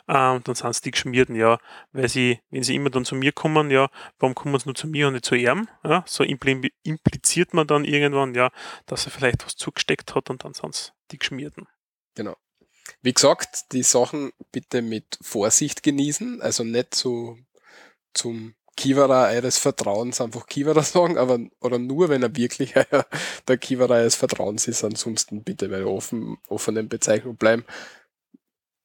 ähm, dann sind es die Geschmierten, ja, weil sie, wenn sie immer dann zu mir kommen, ja, warum kommen sie nur zu mir und nicht zu ihm, ja, so impliziert man dann irgendwann, ja, dass er vielleicht was zugesteckt hat und dann sind es die Geschmierten. Genau. Wie gesagt, die Sachen bitte mit Vorsicht genießen, also nicht so zum Kiewerer eures Vertrauens einfach Kiewerer sagen, aber oder nur, wenn er wirklich der Kiewerer eures Vertrauens ist, ansonsten bitte bei der offen, offenen Bezeichnung bleiben.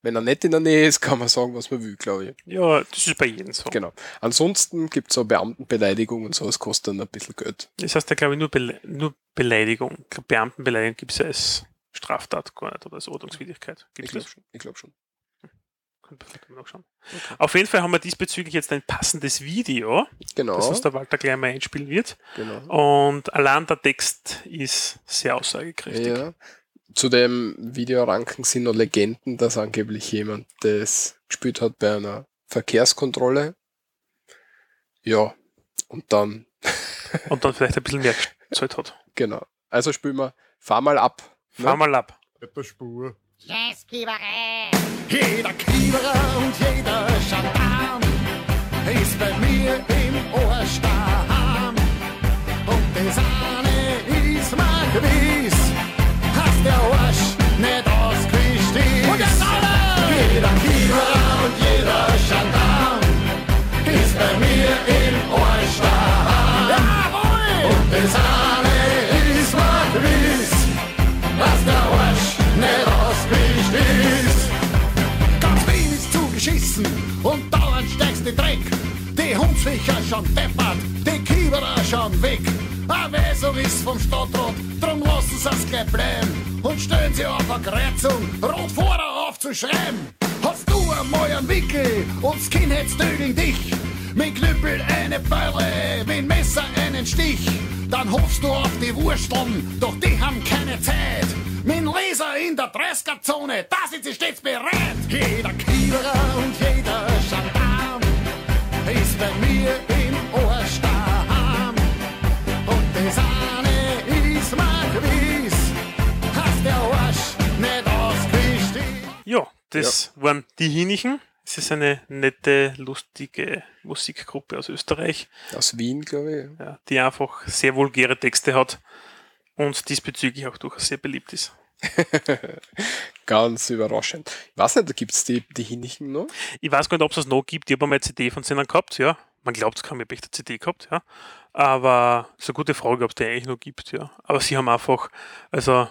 Wenn er nicht in der Nähe ist, kann man sagen, was man will, glaube ich. Ja, das ist bei jedem so. Genau. Ansonsten gibt es auch Beamtenbeleidigung und so, das kostet dann ein bisschen Geld. Das heißt ja, glaube ich, nur, Bele nur Beleidigung. Beamtenbeleidigung gibt es ja als Straftat gar nicht oder als Ordnungswidrigkeit. Gibt's ich glaube schon. Ich glaube schon. Okay. Auf jeden Fall haben wir diesbezüglich jetzt ein passendes Video, genau. das uns der Walter gleich mal einspielen wird. Genau. Und allein der Text ist sehr aussagekräftig. Ja. Zu dem Videoranken sind noch Legenden, dass angeblich jemand das gespielt hat bei einer Verkehrskontrolle. Ja, und dann. und dann vielleicht ein bisschen mehr gezahlt hat. Genau. Also spielen wir, fahr mal ab. Ne? Fahr mal ab. Etwas Spur. Yes! Jeder Kieberer und jeder Gendarm ist bei mir im Ohrstamm. Und das eine ist mal gewiss, hast der Arsch nicht ausgewischt ist. Und das alle! Jeder Kieberer und jeder Gendarm ist bei mir im Ohrstamm. Jawohl! Und das Hundsviecher schon deppert, die Kieberer schon weg. Eine Weisung ist vom Stadtrat, drum lassen sie es gleich bleiben. Und stellen sie auf eine Kreuzung, rot vorher aufzuschreiben. Hast du einmal einen Wickel und Skinheads töten dich? Mit Knüppel eine Beule, mit Messer einen Stich. Dann hoffst du auf die Wursteln, doch die haben keine Zeit. Mit Laser in der 30er-Zone, da sind sie stets bereit. Jeder Kieberer und jeder ist bei mir im Ohrstamm. Und das eine ist mal gewiss, hast der Arsch nicht ausgewischt. Ja, das ja. waren die Hinichen. Es ist eine nette, lustige Musikgruppe aus Österreich. Aus Wien, glaube ich. Ja, die einfach sehr vulgäre Texte hat und diesbezüglich auch durchaus sehr beliebt ist. Ganz überraschend. Ich weiß nicht, gibt es die, die Hinichen noch? Ich weiß gar nicht, ob es das noch gibt. Ich habe einmal eine CD von denen gehabt, ja. Man glaubt, es kann mir echt eine CD gehabt, ja. Aber es ist eine gute Frage, ob es die eigentlich noch gibt, ja. Aber sie haben einfach, also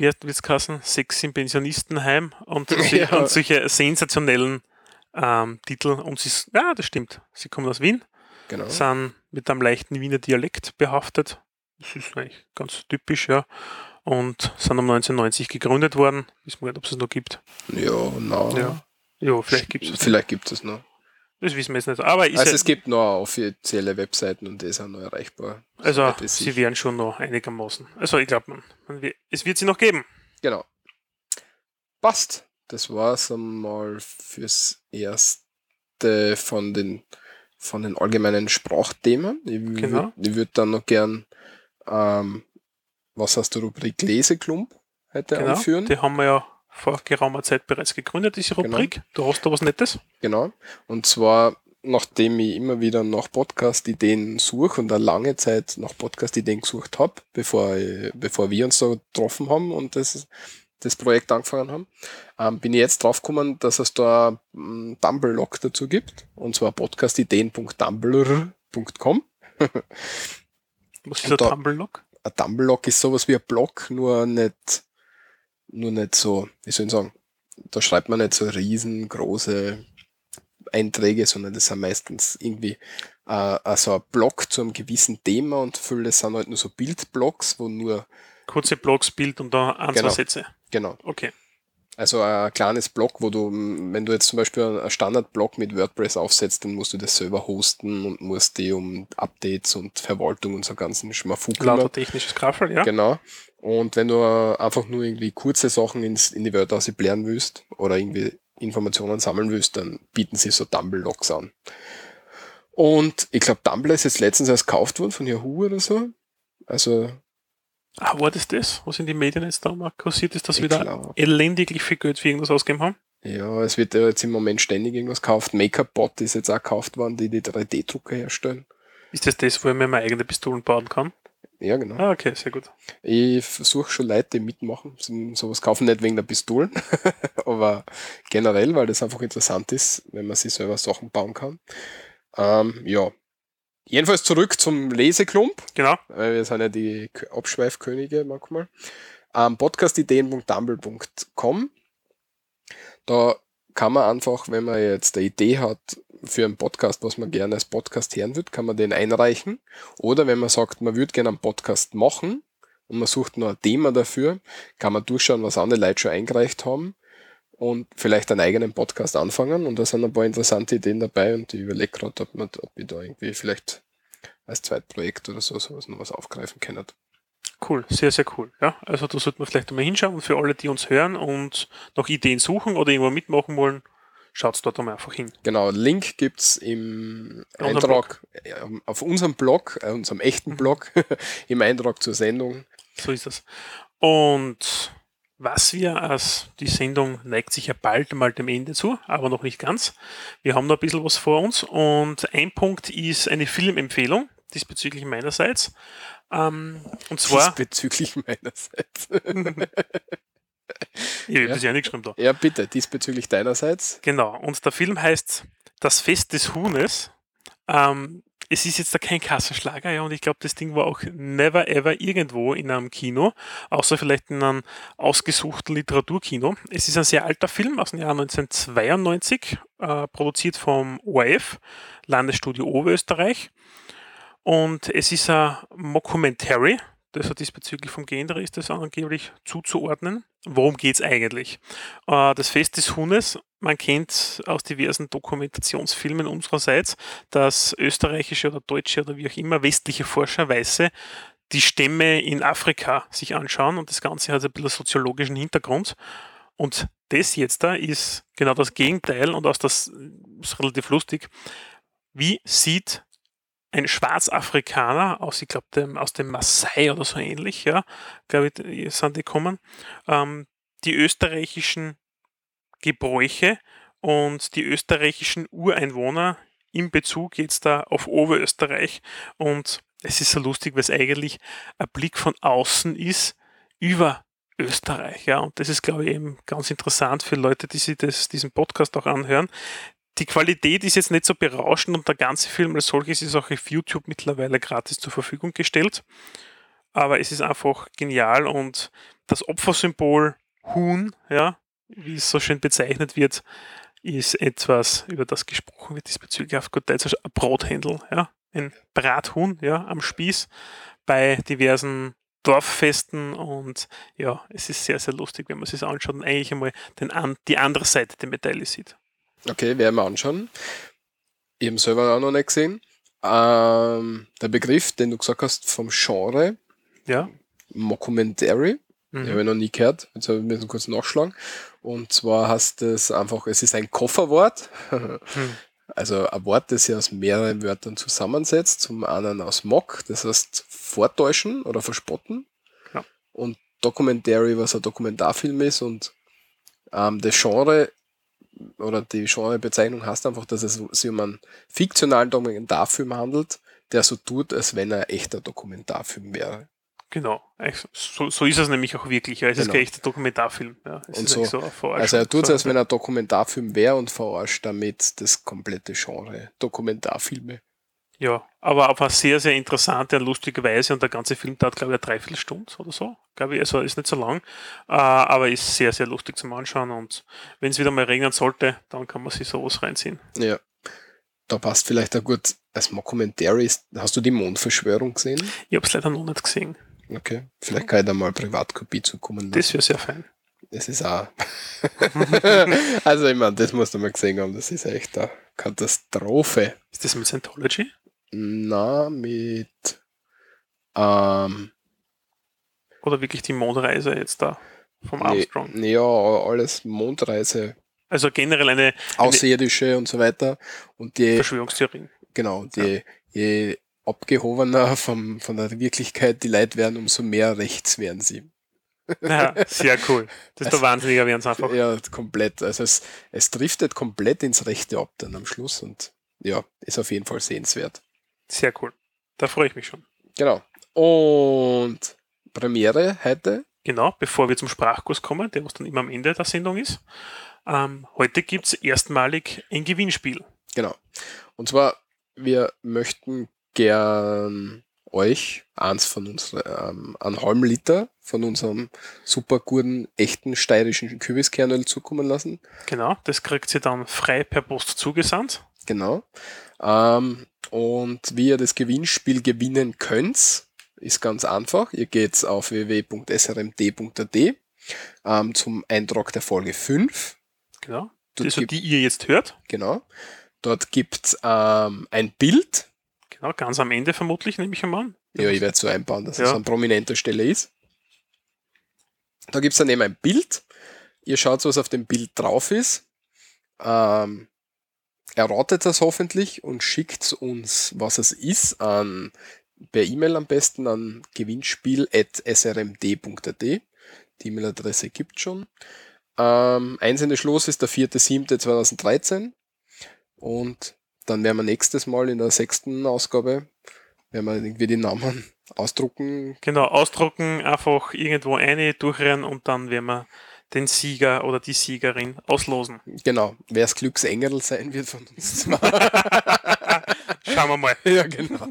wie heißt es heißen? Sex im Pensionistenheim und, ja. und solche sensationellen ähm, Titel. Und sie, ja, das stimmt. Sie kommen aus Wien, genau. sind mit einem leichten Wiener Dialekt behaftet. Das ist eigentlich ganz typisch, ja. Und sind um 1990 gegründet worden. Wissen wir nicht, ob es es noch gibt. Ja, na. Ja. ja, vielleicht gibt es Vielleicht gibt es noch. Das wissen wir jetzt nicht. Aber also es gibt noch offizielle Webseiten und die sind noch erreichbar. Also sie werden schon noch einigermaßen. Also ich glaube, man, man, es wird sie noch geben. Genau. Passt. Das war es einmal fürs Erste von den, von den allgemeinen Sprachthemen. Ich, genau. ich würde dann noch gern, ähm, was heißt der Rubrik Leseklump heute genau. anführen. Die haben wir ja vor geraumer Zeit bereits gegründet, diese Genau. Rubrik. Du hast da was Nettes. Genau. Und zwar, nachdem ich immer wieder nach Podcast-Ideen suche und eine lange Zeit nach Podcast-Ideen gesucht habe, bevor, ich- bevor wir uns da getroffen haben und das, das Projekt angefangen haben, ähm, bin ich jetzt draufgekommen, dass es da einen Tumblr-Log dazu gibt. Und zwar podcastideen.tumblr.com. Was ist da- Tumblr-Log? Ein Tumblr-Log ist sowas wie ein Blog, nur nicht, nur nicht so, wie soll ich sagen, da schreibt man nicht so riesengroße Einträge, sondern das sind meistens irgendwie äh, also ein Blog zu einem gewissen Thema und viele sind halt nur so Bildblogs, wo nur Kurze Blogs, Bild und da ein, Genau. Sätze. genau Okay. Also ein kleines Blog, wo du, wenn du jetzt zum Beispiel einen Standard-Blog mit WordPress aufsetzt, dann musst du das selber hosten und musst die um Updates und Verwaltung und so ganzen Schmafuk kümmern. Lauter technisches Kraftfall, ja. Genau. Und wenn du einfach nur irgendwie kurze Sachen ins, in die Wörter ausblären willst oder irgendwie Informationen sammeln willst, dann bieten sie so Tumblr-Logs an. Und ich glaube, Tumblr ist jetzt letztens erst gekauft worden von Yahoo oder so. Also, Ah, war das das, was in den Medien jetzt da mal kursiert ist, dass Ich wir da glaub. elendiglich viel Geld für irgendwas ausgegeben haben? ja, es wird ja jetzt im Moment ständig irgendwas gekauft. Make-up-Bot ist jetzt auch gekauft worden, die die 3D-Drucker herstellen. Ist das das, wo ich mir meine eigene Pistolen bauen kann? Ja, genau. Ah, okay, sehr gut. Ich versuche schon Leute, die mitmachen, so- sowas kaufen, nicht wegen der Pistolen, aber generell, weil das einfach interessant ist, wenn man sich selber Sachen bauen kann. Ähm, ja. Jedenfalls zurück zum Leseklump, Genau. weil wir sind ja die Abschweifkönige manchmal. Ähm, podcastideen.tumble.com Da kann man einfach, wenn man jetzt eine Idee hat für einen Podcast, was man gerne als Podcast hören würde, kann man den einreichen. Oder wenn man sagt, man würde gerne einen Podcast machen und man sucht nur ein Thema dafür, kann man durchschauen, was andere Leute schon eingereicht haben und vielleicht einen eigenen Podcast anfangen. Und da sind ein paar interessante Ideen dabei und ich überlege gerade, ob, man- ob ich da irgendwie vielleicht als Zweitprojekt oder so sowas noch was aufgreifen kann. Cool, sehr, sehr cool. Ja, also da sollten wir vielleicht einmal hinschauen und für alle, die uns hören und noch Ideen suchen oder irgendwo mitmachen wollen, schaut dort einmal einfach hin. Genau, Link gibt's im In unserem Eintrag äh, auf unserem Blog, äh, unserem echten Blog, im Eintrag zur Sendung. So ist das. Und was wir als die Sendung neigt sich ja bald mal dem Ende zu, aber noch nicht ganz. Wir haben noch ein bisschen was vor uns und ein Punkt ist eine Filmempfehlung, diesbezüglich meinerseits. Ähm, und zwar, Diesbezüglich meinerseits. ich habe das ja nicht geschrieben da. ja, bitte, diesbezüglich deinerseits. Genau, und der Film heißt Das Fest des Huhnes. Ähm, es ist jetzt da kein Kassenschlager, ja, und ich glaube, das Ding war auch never ever irgendwo in einem Kino, außer vielleicht in einem ausgesuchten Literaturkino. Es ist ein sehr alter Film aus dem Jahr 1992, äh, produziert vom ORF, Landesstudio Oberösterreich. Und es ist ein Mockumentary, das er diesbezüglich vom Gender ist, das angeblich zuzuordnen. Worum geht es eigentlich? Äh, das Fest des Huhnes, man kennt aus diversen Dokumentationsfilmen unsererseits, dass österreichische oder deutsche oder wie auch immer westliche Forscher, Weiße, die Stämme in Afrika sich anschauen und das Ganze hat ein bisschen soziologischen Hintergrund. Und das jetzt da ist genau das Gegenteil und aus das ist relativ lustig. Wie sieht ein Schwarzafrikaner aus, ich glaube, dem, aus dem Maasai oder so ähnlich, ja, glaube ich, sind die kommen, ähm, die österreichischen Gebräuche und die österreichischen Ureinwohner in Bezug jetzt da auf Oberösterreich. Und es ist so lustig, weil es eigentlich ein Blick von außen ist über Österreich. Ja, und das ist, glaube ich, eben ganz interessant für Leute, die sich das, diesen Podcast auch anhören. Die Qualität ist jetzt nicht so berauschend und der ganze Film als solches ist auch auf YouTube mittlerweile gratis zur Verfügung gestellt. Aber es ist einfach genial und das Opfersymbol Huhn, ja, wie es so schön bezeichnet wird, ist etwas, über das gesprochen wird diesbezüglich auf gut Deutsch, ein Brothändel, ja, ein Brathuhn, ja, am Spieß bei diversen Dorffesten und ja, es ist sehr, sehr lustig, wenn man sich das anschaut und eigentlich einmal den, die andere Seite der Medaille sieht. Okay, werden wir anschauen. Ich habe selber auch noch nicht gesehen. Ähm, der Begriff, den du gesagt hast, vom Genre, Ja, Mockumentary, mhm. Den habe ich noch nie gehört. Jetzt habe ich müssen kurz nachschlagen. Und zwar heißt es einfach, es ist ein Kofferwort. Hm. Also ein Wort, das sich aus mehreren Wörtern zusammensetzt. Zum einen aus Mock, das heißt vortäuschen oder verspotten. Ja. Und Documentary, was ein Dokumentarfilm ist. Und ähm, das Genre oder die Genrebezeichnung heißt einfach, dass es sich um einen fiktionalen Dokumentarfilm handelt, der so tut, als wenn er ein echter Dokumentarfilm wäre. Genau, so, so ist es nämlich auch wirklich. Ja. Es ist Genau. kein echter Dokumentarfilm. Ja. Es Und ist so- so. Also er tut es, So, als wenn er Dokumentarfilm wäre und verarscht damit das komplette Genre Dokumentarfilme. Ja, aber auf eine sehr, sehr interessante und lustige Weise und der ganze Film dauert, glaube ich, eine Dreiviertelstunde oder so. Glaube ich, also ist nicht so lang, äh, aber ist sehr, sehr lustig zum Anschauen und wenn es wieder mal regnen sollte, dann kann man sich sowas reinziehen. Ja. Da passt vielleicht auch gut als Mockumentary. ist- Hast du die Mondverschwörung gesehen? Ich habe es leider noch nicht gesehen. Okay. Vielleicht kann ich da mal Privatkopie zukommen. Das wäre sehr fein. Das ist auch. also, ich meine, das musst du mal gesehen haben. Das ist echt eine Katastrophe. Ist das mit Scientology? Na, mit. Ähm, Oder wirklich die Mondreise jetzt da vom Armstrong? nee, ja, alles Mondreise, Also generell eine, eine Außerirdische und so weiter. Und die, Verschwörungstheorie. genau, die, je abgehobener vom, von der Wirklichkeit die Leute werden, umso mehr rechts werden sie. Ja, sehr cool. Das ist der Wahnsinniger werden einfach. Ja, komplett. Also es, es driftet komplett ins Rechte ab dann am Schluss und ja, ist auf jeden Fall sehenswert. Sehr cool. Da freue ich mich schon. Genau. Und Premiere heute. Genau, bevor wir zum Sprachkurs kommen, der was dann immer am Ende der Sendung ist. Ähm, heute gibt es erstmalig ein Gewinnspiel. Genau. Und zwar, wir möchten gern euch eins von unseren, ähm, einen halben Liter von unserem super guten, echten steirischen Kürbiskernöl zukommen lassen. Genau, das kriegt ihr dann frei per Post zugesandt. Genau. Ähm, und wie ihr das Gewinnspiel gewinnen könnt, ist ganz einfach. Ihr geht auf www.srmd.at ähm, zum Eintrag der Folge 5. Genau. Dort Also gibt- die ihr jetzt hört. Genau. Dort gibt ähm, ein Bild. Genau, ganz am Ende vermutlich, nehme ich einmal an. Ja, ich werde so einbauen, dass es Ja. an prominenter Stelle ist. Da gibt es daneben ein Bild. Ihr schaut, was auf dem Bild drauf ist. Ähm, erratet das hoffentlich und schickt uns, was es ist, an, per E-Mail am besten an gewinnspiel.srmd.at. Die E-Mail-Adresse gibt schon. Ähm, einzelne Schluss ist der 4.7.2013 und dann werden wir nächstes Mal in der sechsten Ausgabe, werden wir irgendwie die Namen ausdrucken. Genau, ausdrucken, einfach irgendwo eine durchrennen und dann werden wir den Sieger oder die Siegerin auslosen. Genau, wer das Glücksengel sein wird von uns. Schauen wir mal. ja, genau.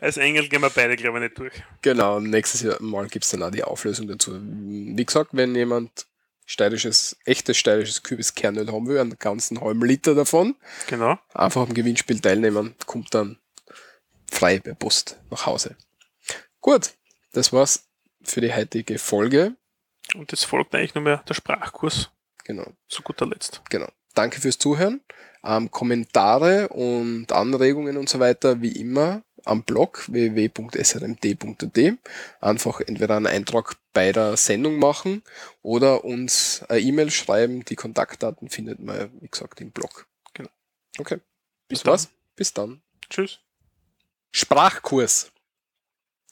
Als Engel gehen wir beide, glaube ich, nicht durch. Genau, nächstes Mal gibt es dann auch die Auflösung dazu. Wie gesagt, wenn jemand steirisches, echtes steirisches Kürbiskernöl haben will, einen ganzen halben Liter davon, Genau. einfach am Gewinnspiel teilnehmen, kommt dann frei per Post nach Hause. Gut, das war's für die heutige Folge. Und es folgt eigentlich nur mehr der Sprachkurs Genau, zu guter Letzt. genau. Danke fürs Zuhören. Ähm, Kommentare und Anregungen und so weiter, wie immer, am Blog www.srmd.at. Einfach entweder einen Eintrag bei der Sendung machen oder uns eine E-Mail schreiben. Die Kontaktdaten findet man, wie gesagt, im Blog. Genau. Okay. Bis das dann. war's. Bis dann. Tschüss. Sprachkurs.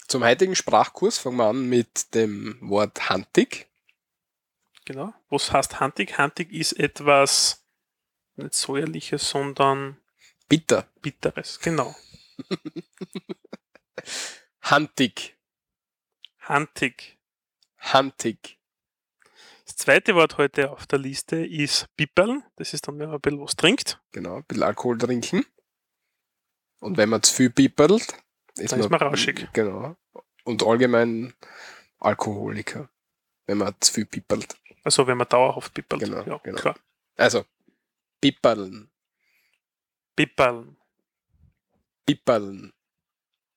Zum heutigen Sprachkurs fangen wir an mit dem Wort Hantig. Genau. Was heißt Hantig? Hantig ist etwas nicht säuerliches, sondern Bitter. bitteres. Genau. Hantig. Hantig. Hantig. Das zweite Wort heute auf der Liste ist Pipperl. Das ist dann, wenn man ein bisschen was trinkt. Genau, ein bisschen Alkohol trinken. Und wenn man zu viel pippert, ist, Dann ist man rauschig. Genau. Und allgemein Alkoholiker, wenn man zu viel pippert. Also wenn man dauerhaft pippert. Genau, ja, genau. klar. Also, pipperln, Pipperl. pipperln.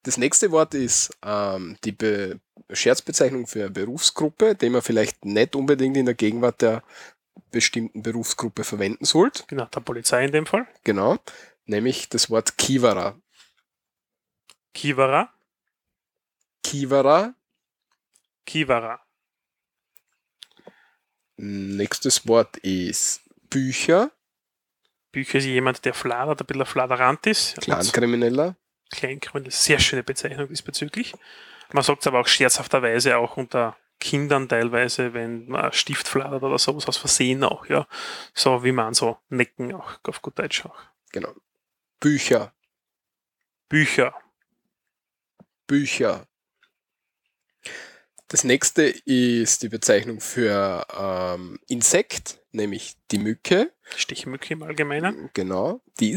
Das nächste Wort ist ähm, die Be Scherzbezeichnung für eine Berufsgruppe, die man vielleicht nicht unbedingt in der Gegenwart der bestimmten Berufsgruppe verwenden sollte. Genau, der Polizei in dem Fall. Genau. Nämlich das Wort Kivara. Kivara. Kivara. Kivara. Nächstes Wort ist Bücher. Bücher ist jemand, der fladert, ein bisschen Fladerant ist. Clankrimineller. Kleinkriminell. Sehr schöne Bezeichnung diesbezüglich. Man sagt es aber auch scherzhafterweise auch unter Kindern teilweise, wenn man Stift fladert oder sowas aus Versehen auch, ja. So wie man so necken auch auf gut Deutsch auch. Genau. Bücher. Bücher. Bücher. Das nächste ist die Bezeichnung für ähm, Insekt, nämlich die Mücke. Stichmücke im Allgemeinen. Genau. Die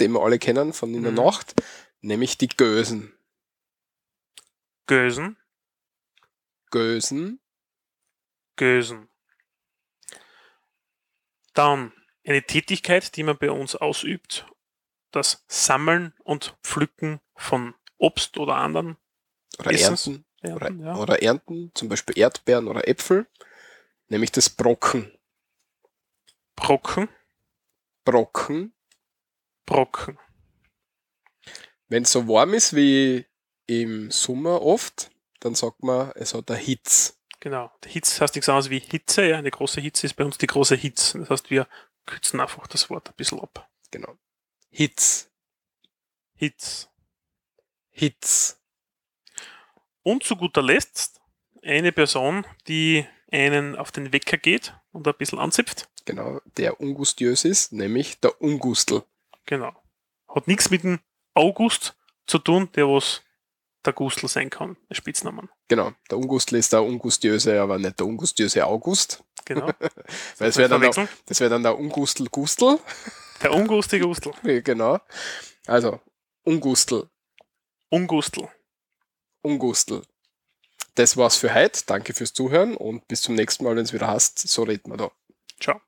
den wir alle kennen von in der Mhm. Nacht, nämlich die Gösen. Gösen, Gösen, Gösen. Dann eine Tätigkeit, die man bei uns ausübt, das Sammeln und Pflücken von Obst oder anderen oder Essens- Ernten, oder, Ernten, ja. oder Ernten, zum Beispiel Erdbeeren oder Äpfel, nämlich das Brocken. Brocken, Brocken, Brocken. wenn es so warm ist wie im Sommer oft, dann sagt man, es hat eine Hitze. Genau. Der Hitz heißt nichts anderes wie Hitze. Ja, eine große Hitze ist bei uns die große Hitze. Das heißt, wir kürzen einfach das Wort ein bisschen ab. Genau. Hitz, Hitz. Hitz. Und zu guter Letzt eine Person, die einen auf den Wecker geht und ein bisschen anzipft. Genau, der ungustiös ist, nämlich der Ungustel. Genau. Hat nichts mit dem August zu tun, der was der Gustl sein kann, der Spitznamen. Genau, der Ungustel ist der ungustiöse, aber nicht der ungustiöse August. Genau. Weil es wäre dann, der- das wäre dann der Ungustel Gustel. Der ungustige Gustl. Genau. Also, Ungustel, Ungustl. Ungustel. Das war's für heute. Danke fürs Zuhören und bis zum nächsten Mal, wenn es wieder hast. So reden wir da. Ciao.